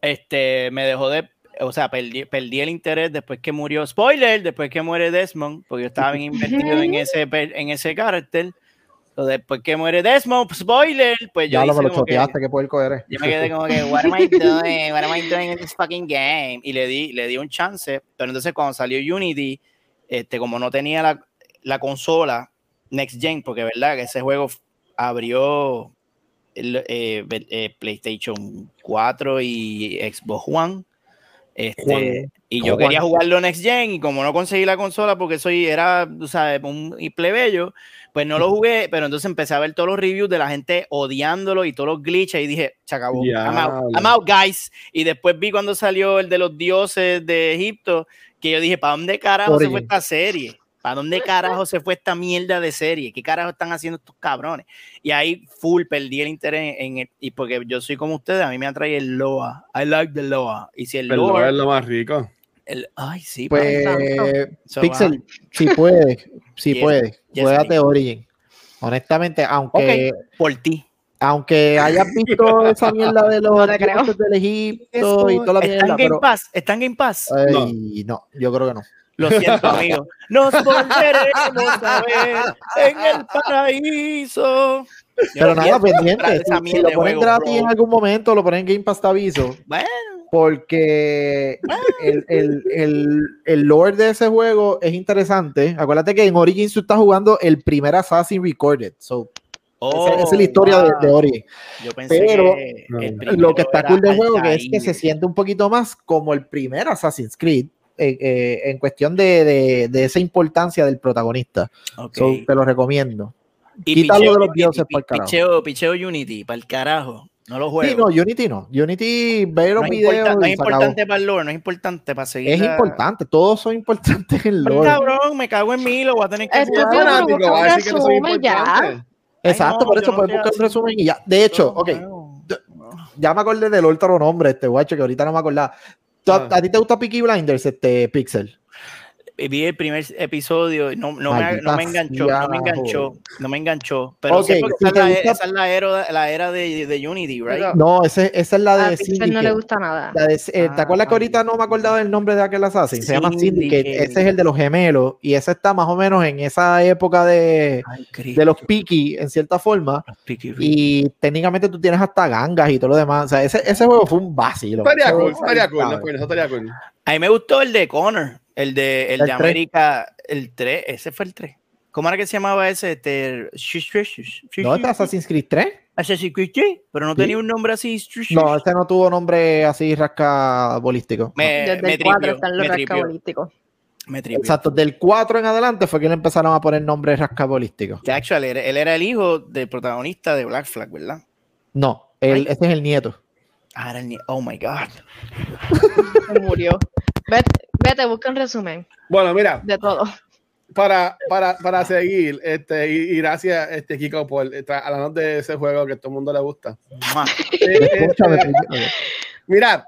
Este, me dejó de, o sea, perdí, perdí el interés después que murió, spoiler, después que muere Desmond, porque yo estaba bien invertido en ese, en ese carácter. Después que muere Desmond, spoiler, pues yo Ya lo hice me lo como que- choteaste, qué puerco eres. yo me quedé como que, what am I doing? What am I doing in this fucking game? Y le di, le di un chance, pero entonces cuando salió Unity, este, como no tenía la, la consola Next Gen, porque verdad que ese juego abrió el, eh, eh, PlayStation 4 y Xbox One. Este, Juan. y yo Juan. quería jugarlo Next Gen, y como no conseguí la consola porque soy, era, tú sabes, un plebeyo, pues no lo jugué, pero entonces empecé a ver todos los reviews de la gente odiándolo y todos los glitches y dije, se acabó, I'm out, I'm out, guys. Y después vi cuando salió el de los dioses de Egipto, que yo dije, ¿para dónde carajo se fue esta serie? ¿Para dónde carajo se fue esta mierda de serie? ¿Qué carajo están haciendo estos cabrones? Y ahí full perdí el interés en el, y porque yo soy como ustedes, a mí me atrae el Loa. I like the Loa. Y si el El lore, es lo más rico. El, ay, sí, Pues. So, Pixel, si puedes, si Yes, puedes, yes, please. Origin. Honestamente, aunque, por ti. aunque hayas visto esa mierda de los No del Egipto y toda la ¿Está en mierda, Game pero Pass? ¿Está en Game Pass? ay, no. yo creo que no. Lo siento, amigo. Nos volveremos a ver en el paraíso. Pero nada, pendiente. Si, si mierda lo ponen juego, gratis bro. en algún momento, lo ponen en Game Pass, te aviso. Bueno, Porque el, el, el, el lore de ese juego es interesante. Acuérdate que en Origins tú estás jugando el primer Assassin Recorded. So, esa, esa es la historia de, de Oh, wow. Origin. Yo pensé Pero, que el Lo que está cool del juego que es que se siente un poquito más como el primer Assassin's Creed. eh, eh, en cuestión de, de, de esa importancia del protagonista. Ok. So, te lo recomiendo. Y quítalo picheo de los dioses pi- pa'l carajo. Picheo, picheo Unity, para el carajo. No lo juego. Sí, no, Unity no. Unity, ve los no es, videos. no es importante para el lore, no es importante para seguir. Es la- importante, todos son importantes en el lore. cabrón, me cago en mí, lo voy a tener que pero Fanático, va a un decir que no soy resumen ya. importante. Exacto, no, por eso no puedes estoy buscar un resumen y ya. De hecho, No, ok, no. ya me acordé del otro nombre, este guacho, que ahorita no me acordaba. ¿Tú- Ah. ¿A ti te gusta Peaky Blinders, este Pixel? Vi el primer episodio y no, no, me, no me enganchó, no me enganchó, no me enganchó. Pero si esa, es la, gusta- esa es la era, la era de, de Unity, right? No, ese, esa es la A de Pixel no Syndicate. le gusta nada. La de- eh, ¿Te Ah, acuerdas que ahorita no me acordaba del nombre de aquel Assassin? Se llama Syndicate. Syndicate. Ese es el de los gemelos. Y ese está más o menos en esa época de, Ay, de los Peaky, en cierta forma. Rick. Y técnicamente tú tienes hasta gangas y todo lo demás. O sea, ese, ese juego fue un vacilo. Estaría cool, estaría cool, no, eso estaría cool. A mí me gustó el de Connor, el de, el El de. América, el 3, ese fue el 3. ¿Cómo era que se llamaba ese? Este, shush, shush, shush, shush, ¿No está Assassin's Creed 3? Assassin's Creed 3, pero no Sí. tenía un nombre así. shush, No, ese no tuvo nombre así rasca bolístico. me, Desde me el 4 tripió, están los rascabolísticos. me tripió. Exacto, del 4 en adelante fue que le empezaron a poner nombre rasca bolístico. Que actually, él, él era el hijo del protagonista de Black Flag, ¿verdad? No, Ay. ese es el nieto. Ah, era el ni- Oh my God. Se murió. Vete, vete, busca un resumen Bueno, mira, de todo. para, para, para seguir, este, y, y gracias, este, Kiko, por tra- hablarnos de ese juego que a todo el mundo le gusta. Eh, mira,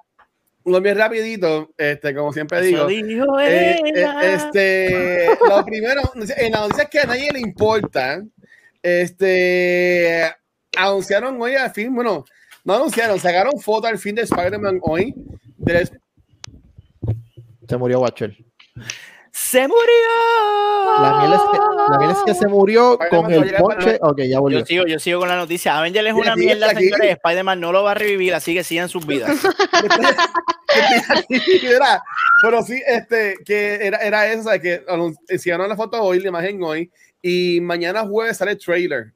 lo bien rapidito, este, como siempre digo. Eh, eh, este, lo primero, en las noticias que a nadie le importa, este, anunciaron hoy al fin, bueno, no anunciaron, sacaron foto al fin de Spider-Man hoy. del- Se murió Watcher. ¡Se murió! La miel es que, la miel es que se murió Spider-Man con el ponche. Ok, ya volvió. Yo sigo, yo sigo con la noticia. Avenger es una mierda, señores. Spider-Man no lo va a revivir, así que sigan sus vidas. Era, pero sí, este, que era, era eso, ¿sabes? que hicieron la foto hoy, la imagen hoy, y mañana jueves sale el trailer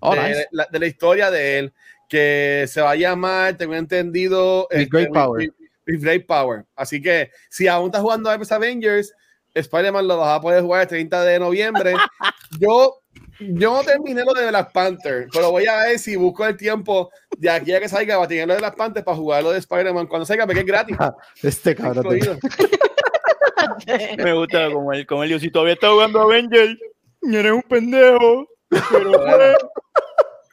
Oh, de, nice. la, de la historia de él, que se va a llamar, tengo entendido, With este, Great Power. Great Power. Así que si aún estás jugando a Avengers, Spider-Man lo vas a poder jugar el 30 de noviembre. yo, yo no terminé lo de Black Panther, pero voy a ver si busco el tiempo de aquí a que salga tener lo de Black Panther para jugarlo de Spider-Man cuando salga, porque es gratis. Este cabrón. Me gusta como él, como él dijo, si todavía está jugando Avenger, eres un pendejo. Pero pues,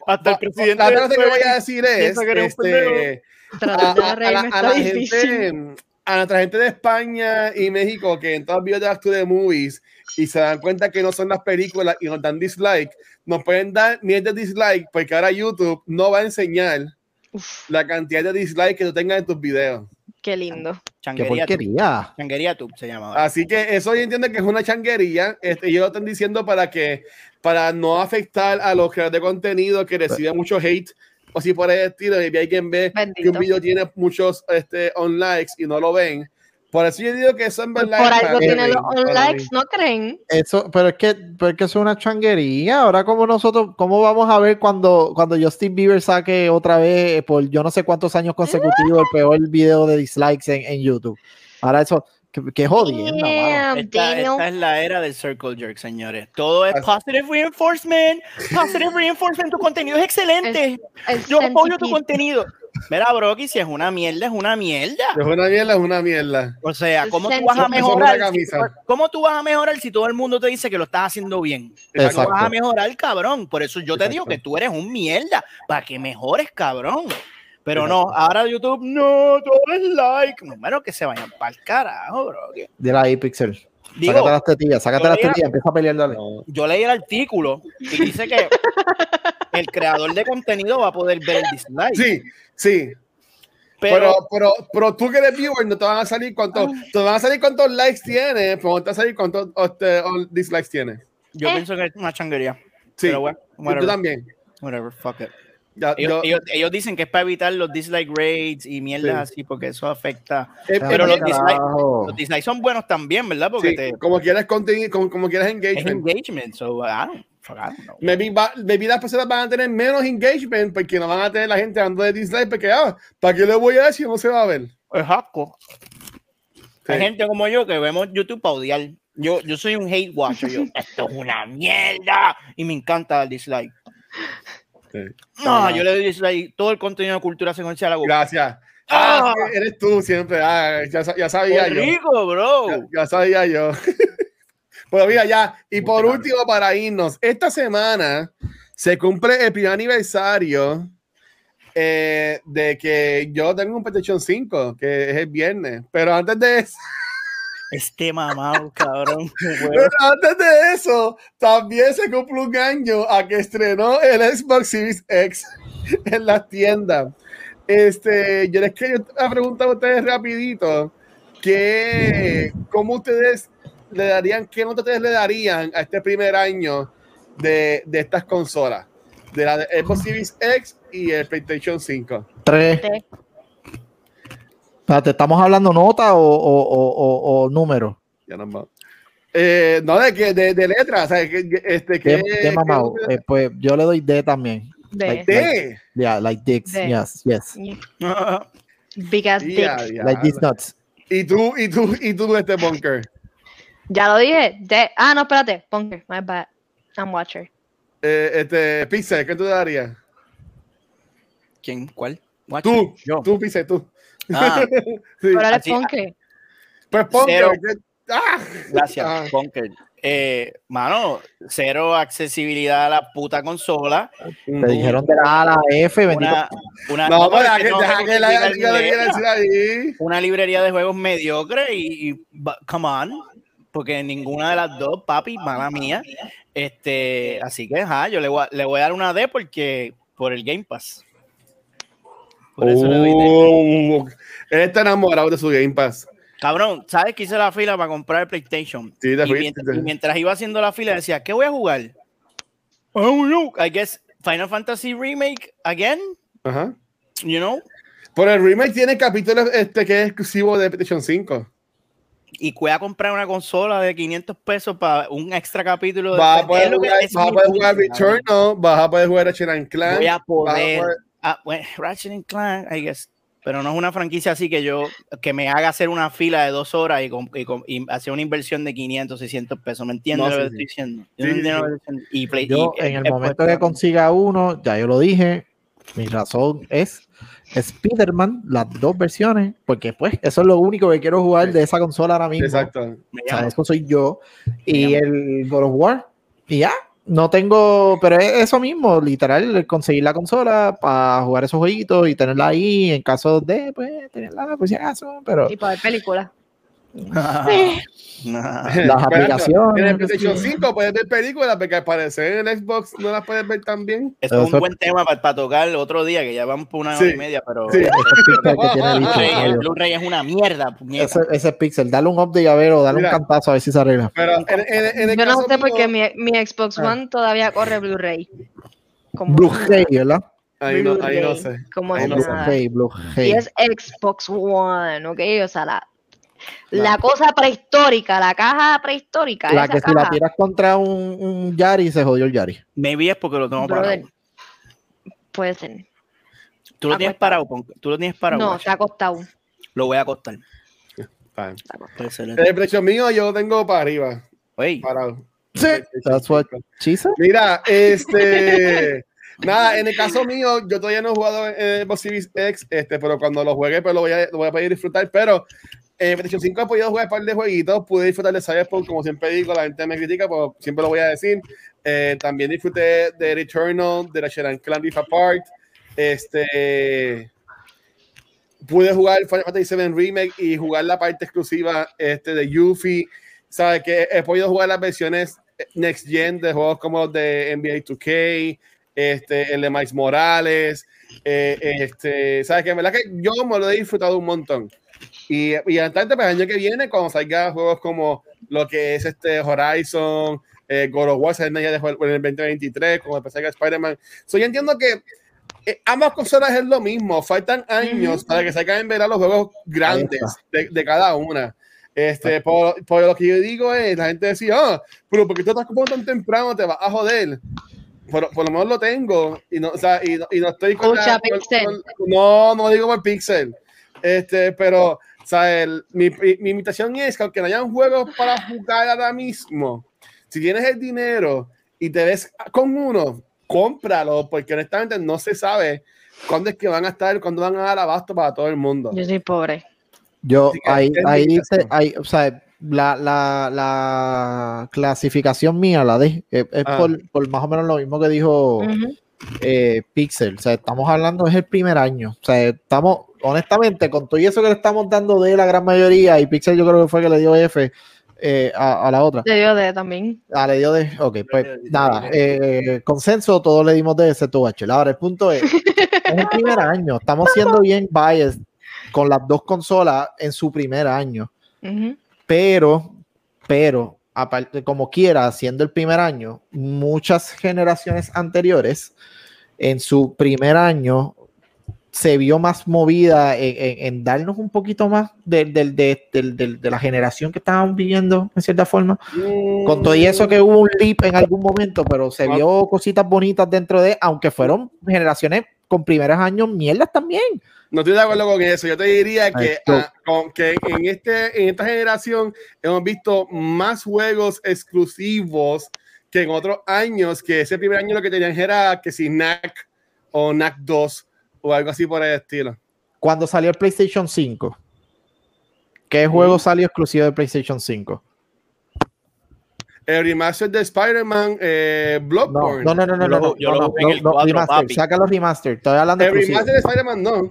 hasta el presidente. La otra que voy a decir es, este, a, Tratar de a- a reírme a está la difícil. gente, a nuestra gente de España y México que en todos los videos de Back to the Movies y se dan cuenta que no son las películas y nos dan dislike, nos pueden dar miles de dislike porque ahora YouTube no va a enseñar Uf, la cantidad de dislike que tú tengas en tus videos. qué lindo. Qué Changuería Tube. porquería. Changuería Tube se llama. ahora. Así que eso yo entiendo que es una changuería. Este, ellos lo están diciendo para que para no afectar a los creadores de contenido que reciben mucho hate o si por el estilo, y hay quien ve que Bendito. un video tiene muchos este, on likes y no lo ven. Por eso yo digo que eso en Por, verdad por algo para tiene mí, los mí. likes, ¿no creen? Eso, pero es que, pero es que eso es una changuería. Ahora, como nosotros, ¿cómo vamos a ver cuando, cuando Justin Bieber saque otra vez eh, por yo no sé cuántos años consecutivos el peor video de dislikes en, en YouTube? Ahora eso, que. Damn, Esta, es la era del circle jerk, señores. Todo es positive reinforcement. Positive reinforcement. Tu contenido es excelente. El Yo apoyo tu contenido. Mira, Brocky, si es una mierda, es una mierda. Es una mierda, es una mierda. O sea, ¿cómo tú vas a mejorar? Si-. ¿Cómo tú vas a mejorar si todo el mundo te dice que lo estás haciendo bien? Exacto. No vas a mejorar, cabrón. Por eso yo te digo que tú eres un mierda. Para que mejores, cabrón. Pero no, ahora YouTube, no, todo es like. Bueno, que se vayan para el carajo, bro. Dile ahí, Pixel. Digo, sácate las tetillas, sácate las tetillas, empieza a pelear, dale. yo leí el artículo y dice que el creador de contenido va a poder ver el dislike. Sí, sí. pero, Pero, pero, pero tú que eres viewer, no te van a salir cuántos, te van a salir cuántos likes tienes, pero no te van a salir cuántos este, dislikes tienes. yo Eh. pienso que es una changuería. Sí, Pero bueno, yo también. whatever, fuck it. Ya, Ellos, yo- ellos- ellos dicen que es para evitar los dislike rates y mierdas Sí. así, porque eso afecta. eh, pero eh, los eh, dislikes-. Los dislikes son buenos también, ¿verdad? Porque sí, te, como quieras contenido, como, como quieras es engagement. engagement. So, I don't, I don't know. Maybe, va- maybe las personas van a tener menos engagement porque no van a tener la gente dando de dislike porque, ah, ¿para qué le voy a si no se va a ver? Es asco. Hay Sí. gente como yo que vemos YouTube para odiar. Yo, yo soy un hate watcher. Yo, esto es una mierda. Y me encanta el dislike. Sí. No, yo le doy dislike. Todo el contenido de cultura secuencial hago. Gracias. Ah. Ah, eres tú siempre. Ah, ya, sa- ya sabía ¡Qué yo. rico, bro! Ya, ya sabía yo. Pero mira, ya. Y por último, para irnos, esta semana se cumple el primer aniversario eh, de que yo tengo un PlayStation 5, que es el viernes. Pero antes de eso, Este mamado, cabrón. huevo. pero antes de eso, también se cumple un año a que estrenó el Xbox Series X en las tiendas. Este, yo les quería preguntar a ustedes rapidito que cómo ustedes le darían, qué nota ustedes le darían a este primer año de, de estas consolas, de la de Xbox Series X y el PlayStation 5. Tres. Espérate, ¿estamos hablando nota o, o, o, o, o número? Ya no. Eh, no, de, que de, de letras, o sea, que, este, que, ¿Qué, qué mamado? que- Eh, pues yo le doy D también. de- de- Yeah, like dicks. D. Yes, yes. Big ass dick. Ya, ya. Like these nuts. Y tú, y tú, y tú, este bunker. Ya lo dije. De... Ah, no, espérate. Bunker. My bad. I'm watcher. Eh, este, Pixel, ¿qué tú le darías? ¿Quién? ¿Cuál? Watch Tú. Yo. tú, Pixel, tú. Ah, Sí. Pero eres así- bunker. Pues Bunker. Cero. ¿qué- ¡Ah! gracias, Ah. Bunker. Eh, mano, cero accesibilidad a la puta consola. Te dijeron de la A a la F, bendito. Una, una, No, es una librería de juegos mediocre y, y but- come on, porque ninguna de las dos, papi, mala mía. Este, así que ajá, yo le voy, a, le voy a dar una D porque por el Game Pass. Por eso le doy D. Oh, él está enamorado de su Game Pass. Cabrón, ¿sabes que hice la fila para comprar el PlayStation? Sí, y, mientras, y mientras iba haciendo la fila decía, ¿qué voy a jugar? Oh, no, I guess Final Fantasy Remake again, Ajá. you know? Pero el remake tiene capítulos este, que es exclusivo de PlayStation 5. Y voy a comprar una consola de 500 pesos para un extra capítulo. de- Vas a poder jugar, vas a poder. Returnal, vas a poder jugar and Clank. voy a a poder. Ah, bueno, Ratchet and Clank, I guess. Pero no es una franquicia así que yo, que me haga hacer una fila de dos horas y, y y hacer una inversión de 500, 600 pesos. ¿Me entiendes No, lo que sí, estoy sí. diciendo? Yo Sí, no sí, entiendo sí. lo que estoy diciendo. Y Play- Yo, y- en el momento pues, que consiga uno, ya yo lo dije, mi razón es Spider-Man, las dos versiones, porque pues eso es lo único que quiero jugar de esa consola ahora mismo. Exacto. O sea, eso soy yo. Y el God of War, y ya, no tengo, pero es eso mismo, literal, conseguir la consola para jugar esos jueguitos y tenerla ahí en caso de, pues, tenerla por si acaso, pero Y para películas. Las En el aplicaciones. PlayStation 5 puedes ver películas, porque al parecer en el Xbox no las puedes ver tan bien. Eso es Eso- un buen tema para, tocar el otro día, que ya vamos por una Sí. hora y media, pero Sí. el Ese pixel que tiene bicho, Blu-ray- el Mario. Blu-ray es una mierda. Ese, ese pixel, dale un update a ver o dale Mira. un cantazo a ver si se arregla. Pero en, en- en el Yo no sé mío- por qué mi, mi Xbox Ah. One todavía corre Blu-ray. Como Blu-ray, ¿verdad? Ahí no, ahí no sé. Como Ahí no sé. nada. Blu-ray, Y es Xbox One, ¿ok? O sea, la, la cosa prehistórica, la caja prehistórica. La esa que si la tiras contra un, un Yari, se jodió el Yari. Maybe es porque lo tengo brother, parado. puede ser. Tú lo tienes parado, tú lo tienes parado. No, está acostado. Lo voy a acostar. Ser. El PlayStation mío yo lo tengo para arriba, Oye, parado. Sí, that's what she said. Mira, este. Nada, en el caso mío, yo todavía no he jugado en el Xbox Series X, este, pero cuando lo juegue, pues lo voy a, lo voy a poder disfrutar. Pero en PlayStation 5 he podido jugar un par de jueguitos, pude disfrutar de Cyberpunk, como siempre digo, la gente me critica, pero siempre lo voy a decir. Eh, también disfruté de Returnal, de Ratchet and Clank Rift Apart. Este. Pude jugar Final Fantasy VII Remake y jugar la parte exclusiva este, de Yuffie. ¿Sabes? Que he podido jugar las versiones Next Gen de juegos como los de NBA 2K, este, el de Miles Morales. eh, este, ¿Sabes? En verdad que yo me lo he disfrutado un montón. Y, y antes, pues, el año que viene, cuando salgan juegos como lo que es este Horizon, eh, God of War, en el 2023, como después salga Spider-Man. So, yo entiendo que eh, ambas consolas es lo mismo. Faltan años Ujú. para que salgan en verano los juegos grandes de, de cada una. Este, por, por lo que yo digo es, la gente decía, ah, pero porque tú estás comprando tan temprano, te vas a joder. Por, por lo menos lo tengo y no, o sea, y, no- y no estoy con la- con- Pixel. con- no, no digo por Pixel. Este, pero, o sea, el- mi, mi, mi invitación es que aunque no hayan juegos para jugar ahora mismo, si tienes el dinero y te ves con uno, cómpralo, porque honestamente no se sabe cuándo es que van a estar, cuándo van a dar abasto para todo el mundo. Yo soy pobre. Yo, ahí, ahí dice, caso. ahí, o sea, la, la, la clasificación mía, la de, es, es Ah. por, por más o menos lo mismo que dijo Ujú. eh, Pixel. O sea, estamos hablando, es el primer año. O sea, estamos, honestamente, con todo y eso que le estamos dando de la gran mayoría, y Pixel yo creo que fue que le dio F eh, a, a la otra. Le dio de también. Ah, le dio de. Ok, pues nada. eh, consenso, todos le dimos de ese H. Ahora, el punto es: es el primer año. Estamos siendo bien biased con las dos consolas en su primer año. Pero, pero, aparte, como quiera, siendo el primer año, muchas generaciones anteriores, en su primer año, se vio más movida en, en- en darnos un poquito más de, del- del- de la generación que estábamos viviendo, en cierta forma. Con todo y eso que hubo un leap en algún momento, pero se vio cositas bonitas dentro de, aunque fueron generaciones con primeros años mierdas también. No estoy de acuerdo con eso. Yo te diría que, ah, con, que en, este, en esta generación hemos visto más juegos exclusivos que en otros años, que ese primer año lo que tenían era que si NAC o NAC 2 o algo así por el estilo. Cuando salió el PlayStation 5, ¿qué juego salió exclusivo de PlayStation 5? El remaster de Spider-Man, eh, No, Bloodborne. no, no, no, no, Yo no, yo lo no, jugué en no, el no, 4, remaster, papi. saca los remaster, estoy hablando de El exclusivo. remaster de Spider-Man no.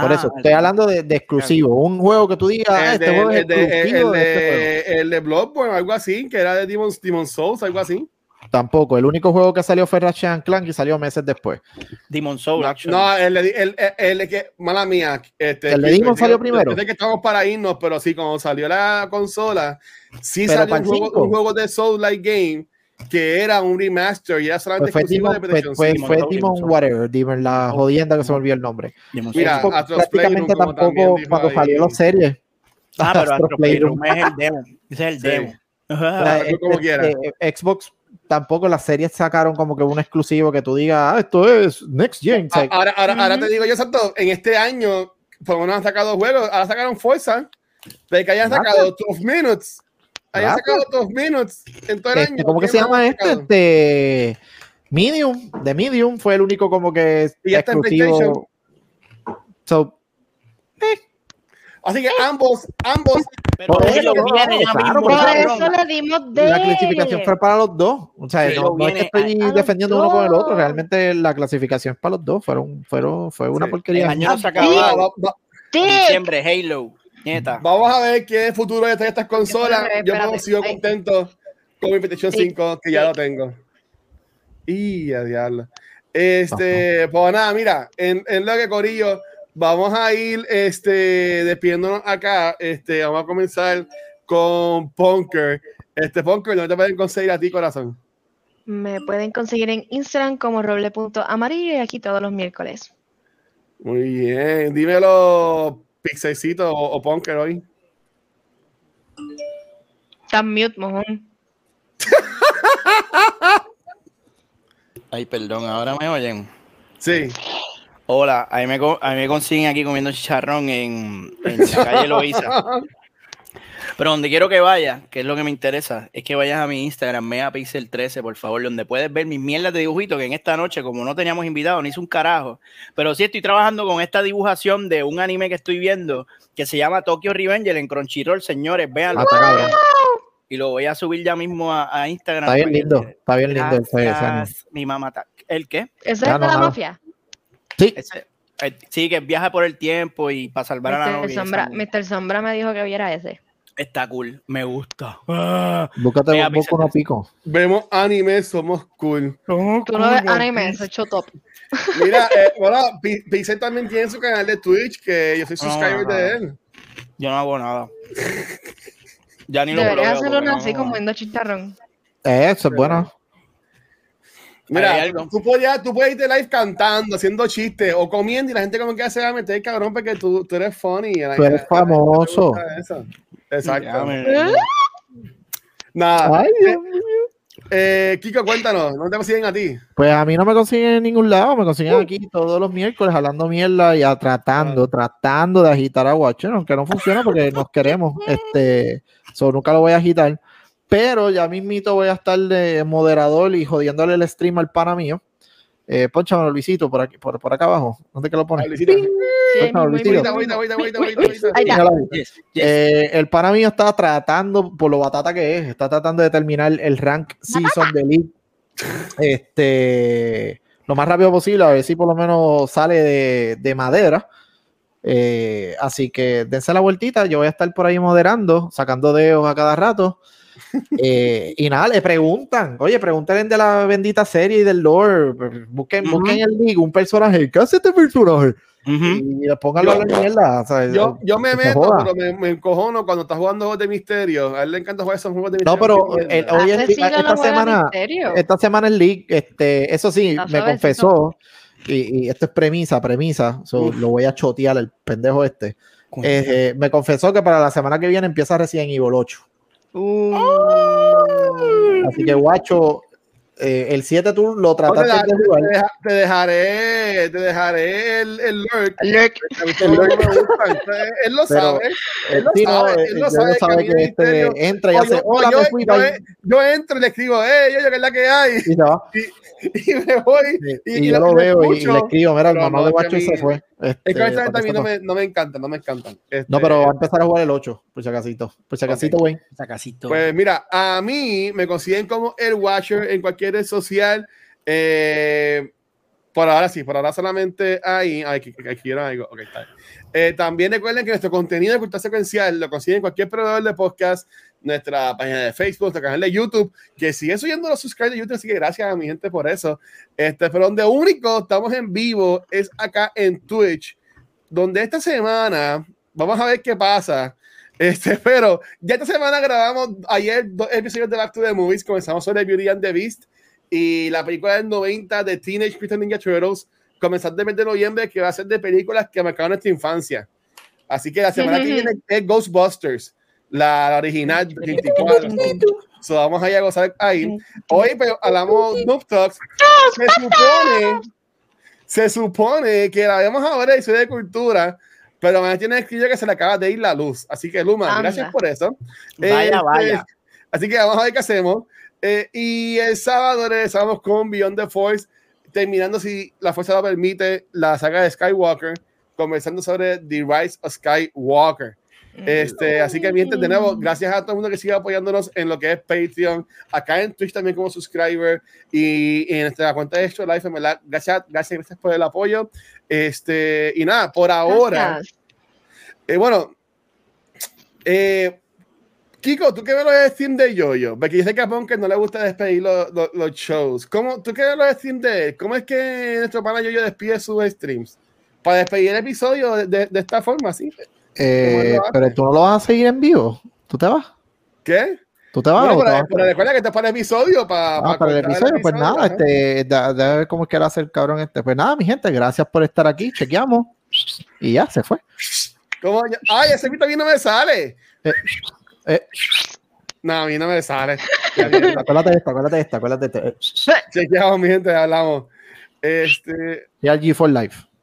Por Ah, eso, estoy hablando de, de exclusivo, un juego que tú digas, ah, El este de, juego es el de- exclusivo el de este juego. el de Bloodborne, algo así, que era de Demon's, Demon's Souls, algo así. Tampoco, el único juego que salió fue Ratchet and Clank y salió meses después. Demon Soul, No, el, el, el, el que, mala mía. Este, ¿El de Demon salió primero? sé que estamos para irnos, pero sí, cuando salió la consola, sí Pero salió un juego, un juego de Soul Like Game que era un remaster y era solamente Pues fue exclusivo Demon, de fue, PlayStation fue, 5. fue Demon whatever, Demon, la jodienda que se me olvidó el nombre. Mira, prácticamente tampoco cuando salió la serie. Ah, pero Astro Astro Playroom. Playroom es el demo. Ese es el Sí. demo. O Ajá. sea, Ah, como este, quiera. eh, Xbox tampoco las series sacaron como que un exclusivo que tú digas, ah, esto es Next Gen. Ah, Ahora, ahora, ahora te digo yo, Santo, en este año, por lo menos han sacado juegos, ahora sacaron Forza, de que hayan sacado 12 Minutes. Hayan sacado 12 Minutes en todo el este, año. ¿Cómo que ¿Qué se llama este? Este Medium, de Medium fue el único como que Y ya está en exclusivo. So, Así que ambos, ambos. Pero Por eso, ellos no, vienen ya claro, mismo, por Por cabrón. eso le dimos de. La clasificación fue para los dos. O sea, Sí, no, no es que estoy a- a los defendiendo uno con el otro. Realmente la clasificación es para los dos. Fueron, fueron, fue una Sí. porquería. El año no se Va- acaba. va- va- Dick. Diciembre, Halo. Nieta. vamos a ver qué futuro de estas consolas. Espérate, Yo me sigo contento con mi PlayStation Sí. 5, que ya Sí. lo tengo. Y a diablo. Este, pues nada, mira, en, en lo que Corillo, vamos a ir este, despidiéndonos acá. Este, vamos a comenzar con Punker. Este, Punker, ¿dónde te pueden conseguir a ti, corazón? Me pueden conseguir en Instagram como roble.amarillo y aquí todos los miércoles. Muy bien, dímelo, Pixelcito o, o Punker hoy. Está mute, mojón. Ay, perdón, ahora me oyen. Sí. Hola, a mí me, co- a mí me consiguen aquí comiendo chicharrón en, en la calle Loíza. Pero donde quiero que vayas, que es lo que me interesa, es que vayas a mi Instagram, megapixel13, por favor, donde puedes ver mis mierdas de dibujitos, que en esta noche, como no teníamos invitado, ni hice un carajo, pero sí estoy trabajando con esta dibujación de un anime que estoy viendo, que se llama Tokyo Revenger en Crunchyroll, señores, véanlo. Ah. Y lo voy a subir ya mismo a, a Instagram. Está bien lindo. Está bien lindo. Gracias, Mi mamá está. ¿El qué? ¿Ese Ya es de la mafia? Sí, Ese- eh, sí, que viaja por el tiempo y para salvar a la Mr. novia. Sombra. Mr. Sombra me dijo que viera ese. Está cool, me gusta. Ah. búscate un poco no pico. Vemos anime, somos cool. Tú no ves anime, eso es top. Mira, eh, bueno, Pixel también tiene su canal de Twitch, que yo soy subscriber no, no. de él. Yo no hago nada. Ya ni lo Deberías pruebo, hacerlo así no- comiendo chicharrón. Eh, Eso es bueno. Mira, tú podías, tú puedes irte live cantando, haciendo chistes o comiendo y la gente como que se va a meter, cabrón, porque tú, tú eres funny. Tú eres famoso. Exacto. Me- Nada. Ay, Dios mío. Eh, Kiko, cuéntanos, ¿dónde te consiguen a ti? Pues a mí no me consiguen en ningún lado, me consiguen aquí todos los miércoles hablando mierda y a- tratando, tratando de agitar a Watcher, aunque no funciona porque nos queremos, este, so, nunca lo voy a agitar, pero ya mismito voy a estar de moderador y jodiéndole el stream al pana mío. Eh, Pónchamelo, Luisito, por, aquí, por, por acá abajo. ¿Dónde que lo pones? Yes. Eh, el pana mío está tratando, por lo batata que es, está tratando de terminar el rank season de League este, lo más rápido posible, a ver si por lo menos sale de, de madera. Eh, así que dense la vueltita, yo voy a estar por ahí moderando, sacando dedos a cada rato. Eh, y nada, le preguntan, oye, pregúntenle de la bendita serie y del lore, busquen, Ujú. busquen el League, un personaje, ¿qué hace este personaje? Ujú. Y pónganlo a la mierda. o sea, Yo, yo me meto, joda. pero me, me encojono cuando estás jugando juegos de misterio. A él le encanta jugar esos juegos de No, misterio. pero Qué el- mierda. hoy en Hace día- esta no semana- esta semana en League, este, eso sí, me confesó, y, y esto es premisa, premisa, so, lo voy a chotear el pendejo este. Eh, eh, me confesó que para la semana que viene empieza Resident Evil 8. Uh. Así que, guacho, eh, el 7 tú lo trataste de jugar. te deja- te dejaré, te dejaré el, el lurk. No me gustan. Él lo Pero- sabe. Eh, lo sí, no, sabe, eh, él lo él sabe que sabe que este entra y O hace, yo, hola, yo- me fui, yo- bye", yo entro y le escribo, eh, yo, yo, que es la que hay. y va. Y me voy. Y, Y- y y yo lo- lo y lo veo y, y le escribo, mira, el mamá de guacho y se fue. Este, Es que honestamente para a mí no me, no me encantan, no me encantan. Este, No, pero va a empezar a jugar el 8, por si acasito. Por si acasito, güey. Sacacito. Pues mira, a mí me consiguen como el Watcher en cualquier red social. Eh, por ahora sí, por ahora solamente ahí. Ay, que, que- que quiero algo. Ok, está. Eh, también recuerden que nuestro contenido de cultura secuencial lo consiguen en cualquier proveedor de podcast, nuestra página de Facebook, nuestro canal de YouTube, que sigue subiendo los subscribers de YouTube, así que gracias a mi gente por eso. Este, pero donde único estamos en vivo es acá en Twitch, donde esta semana, vamos a ver qué pasa. Este, pero ya esta semana grabamos ayer dos episodios de Back to the Movies. Comenzamos sobre Beauty and the Beast y la película del 90 de Teenage Mutant Ninja Turtles. Comenzando el mes de noviembre, que va a ser de películas que marcaron nuestra infancia. Así que la semana que viene es Ghostbusters, la, original 24. So, vamos a ir a gozar ahí. Hoy pero hablamos Noob Talks. Se supone, se supone que la vamos a ver en Ciudad de Cultura, pero me tiene escrito que se le acaba de ir la luz. Así que, Luma, Anda. gracias por eso. Vaya, Este, vaya. Así que vamos a ver qué hacemos. Eh, y el sábado regresamos con Beyond the Force, terminando, si la fuerza lo permite, la saga de Skywalker, conversando sobre The Rise of Skywalker. Este, así que, mi gente, de nuevo, gracias a todo el mundo que sigue apoyándonos en lo que es Patreon, acá en Twitch también como subscriber y, en nuestra cuenta de Extra Life, gracias, gracias, gracias por el apoyo. Este, y nada, por ahora, eh, bueno, eh, Kiko, ¿tú qué me lo de Steam de Yoyo? Porque dice que a que no le gusta despedir los, los, shows. ¿Cómo, ¿Tú qué me lo de Steam de él? ¿Cómo es que nuestro pana Yoyo despide sus streams? Para despedir el episodio de, de esta forma, ¿sí? Eh, pero tú no lo vas a seguir en vivo. ¿Tú te vas? ¿Qué? ¿Tú te vas? pero, recuerda que te para el episodio para. Ah, para, el episodio, pues nada, este, de, ver cómo quiere hacer cabrón este. Pues nada, mi gente, gracias por estar aquí. Chequeamos. Y ya, se fue. ¿Cómo? Ay, ese pito a mí no me sale. Eh, eh. No, a mí no me sale. acuérdate de esto, acuérdate de esto, acuérdate de esto. Chequeamos, mi gente, hablamos. Este. Y al G4 Life.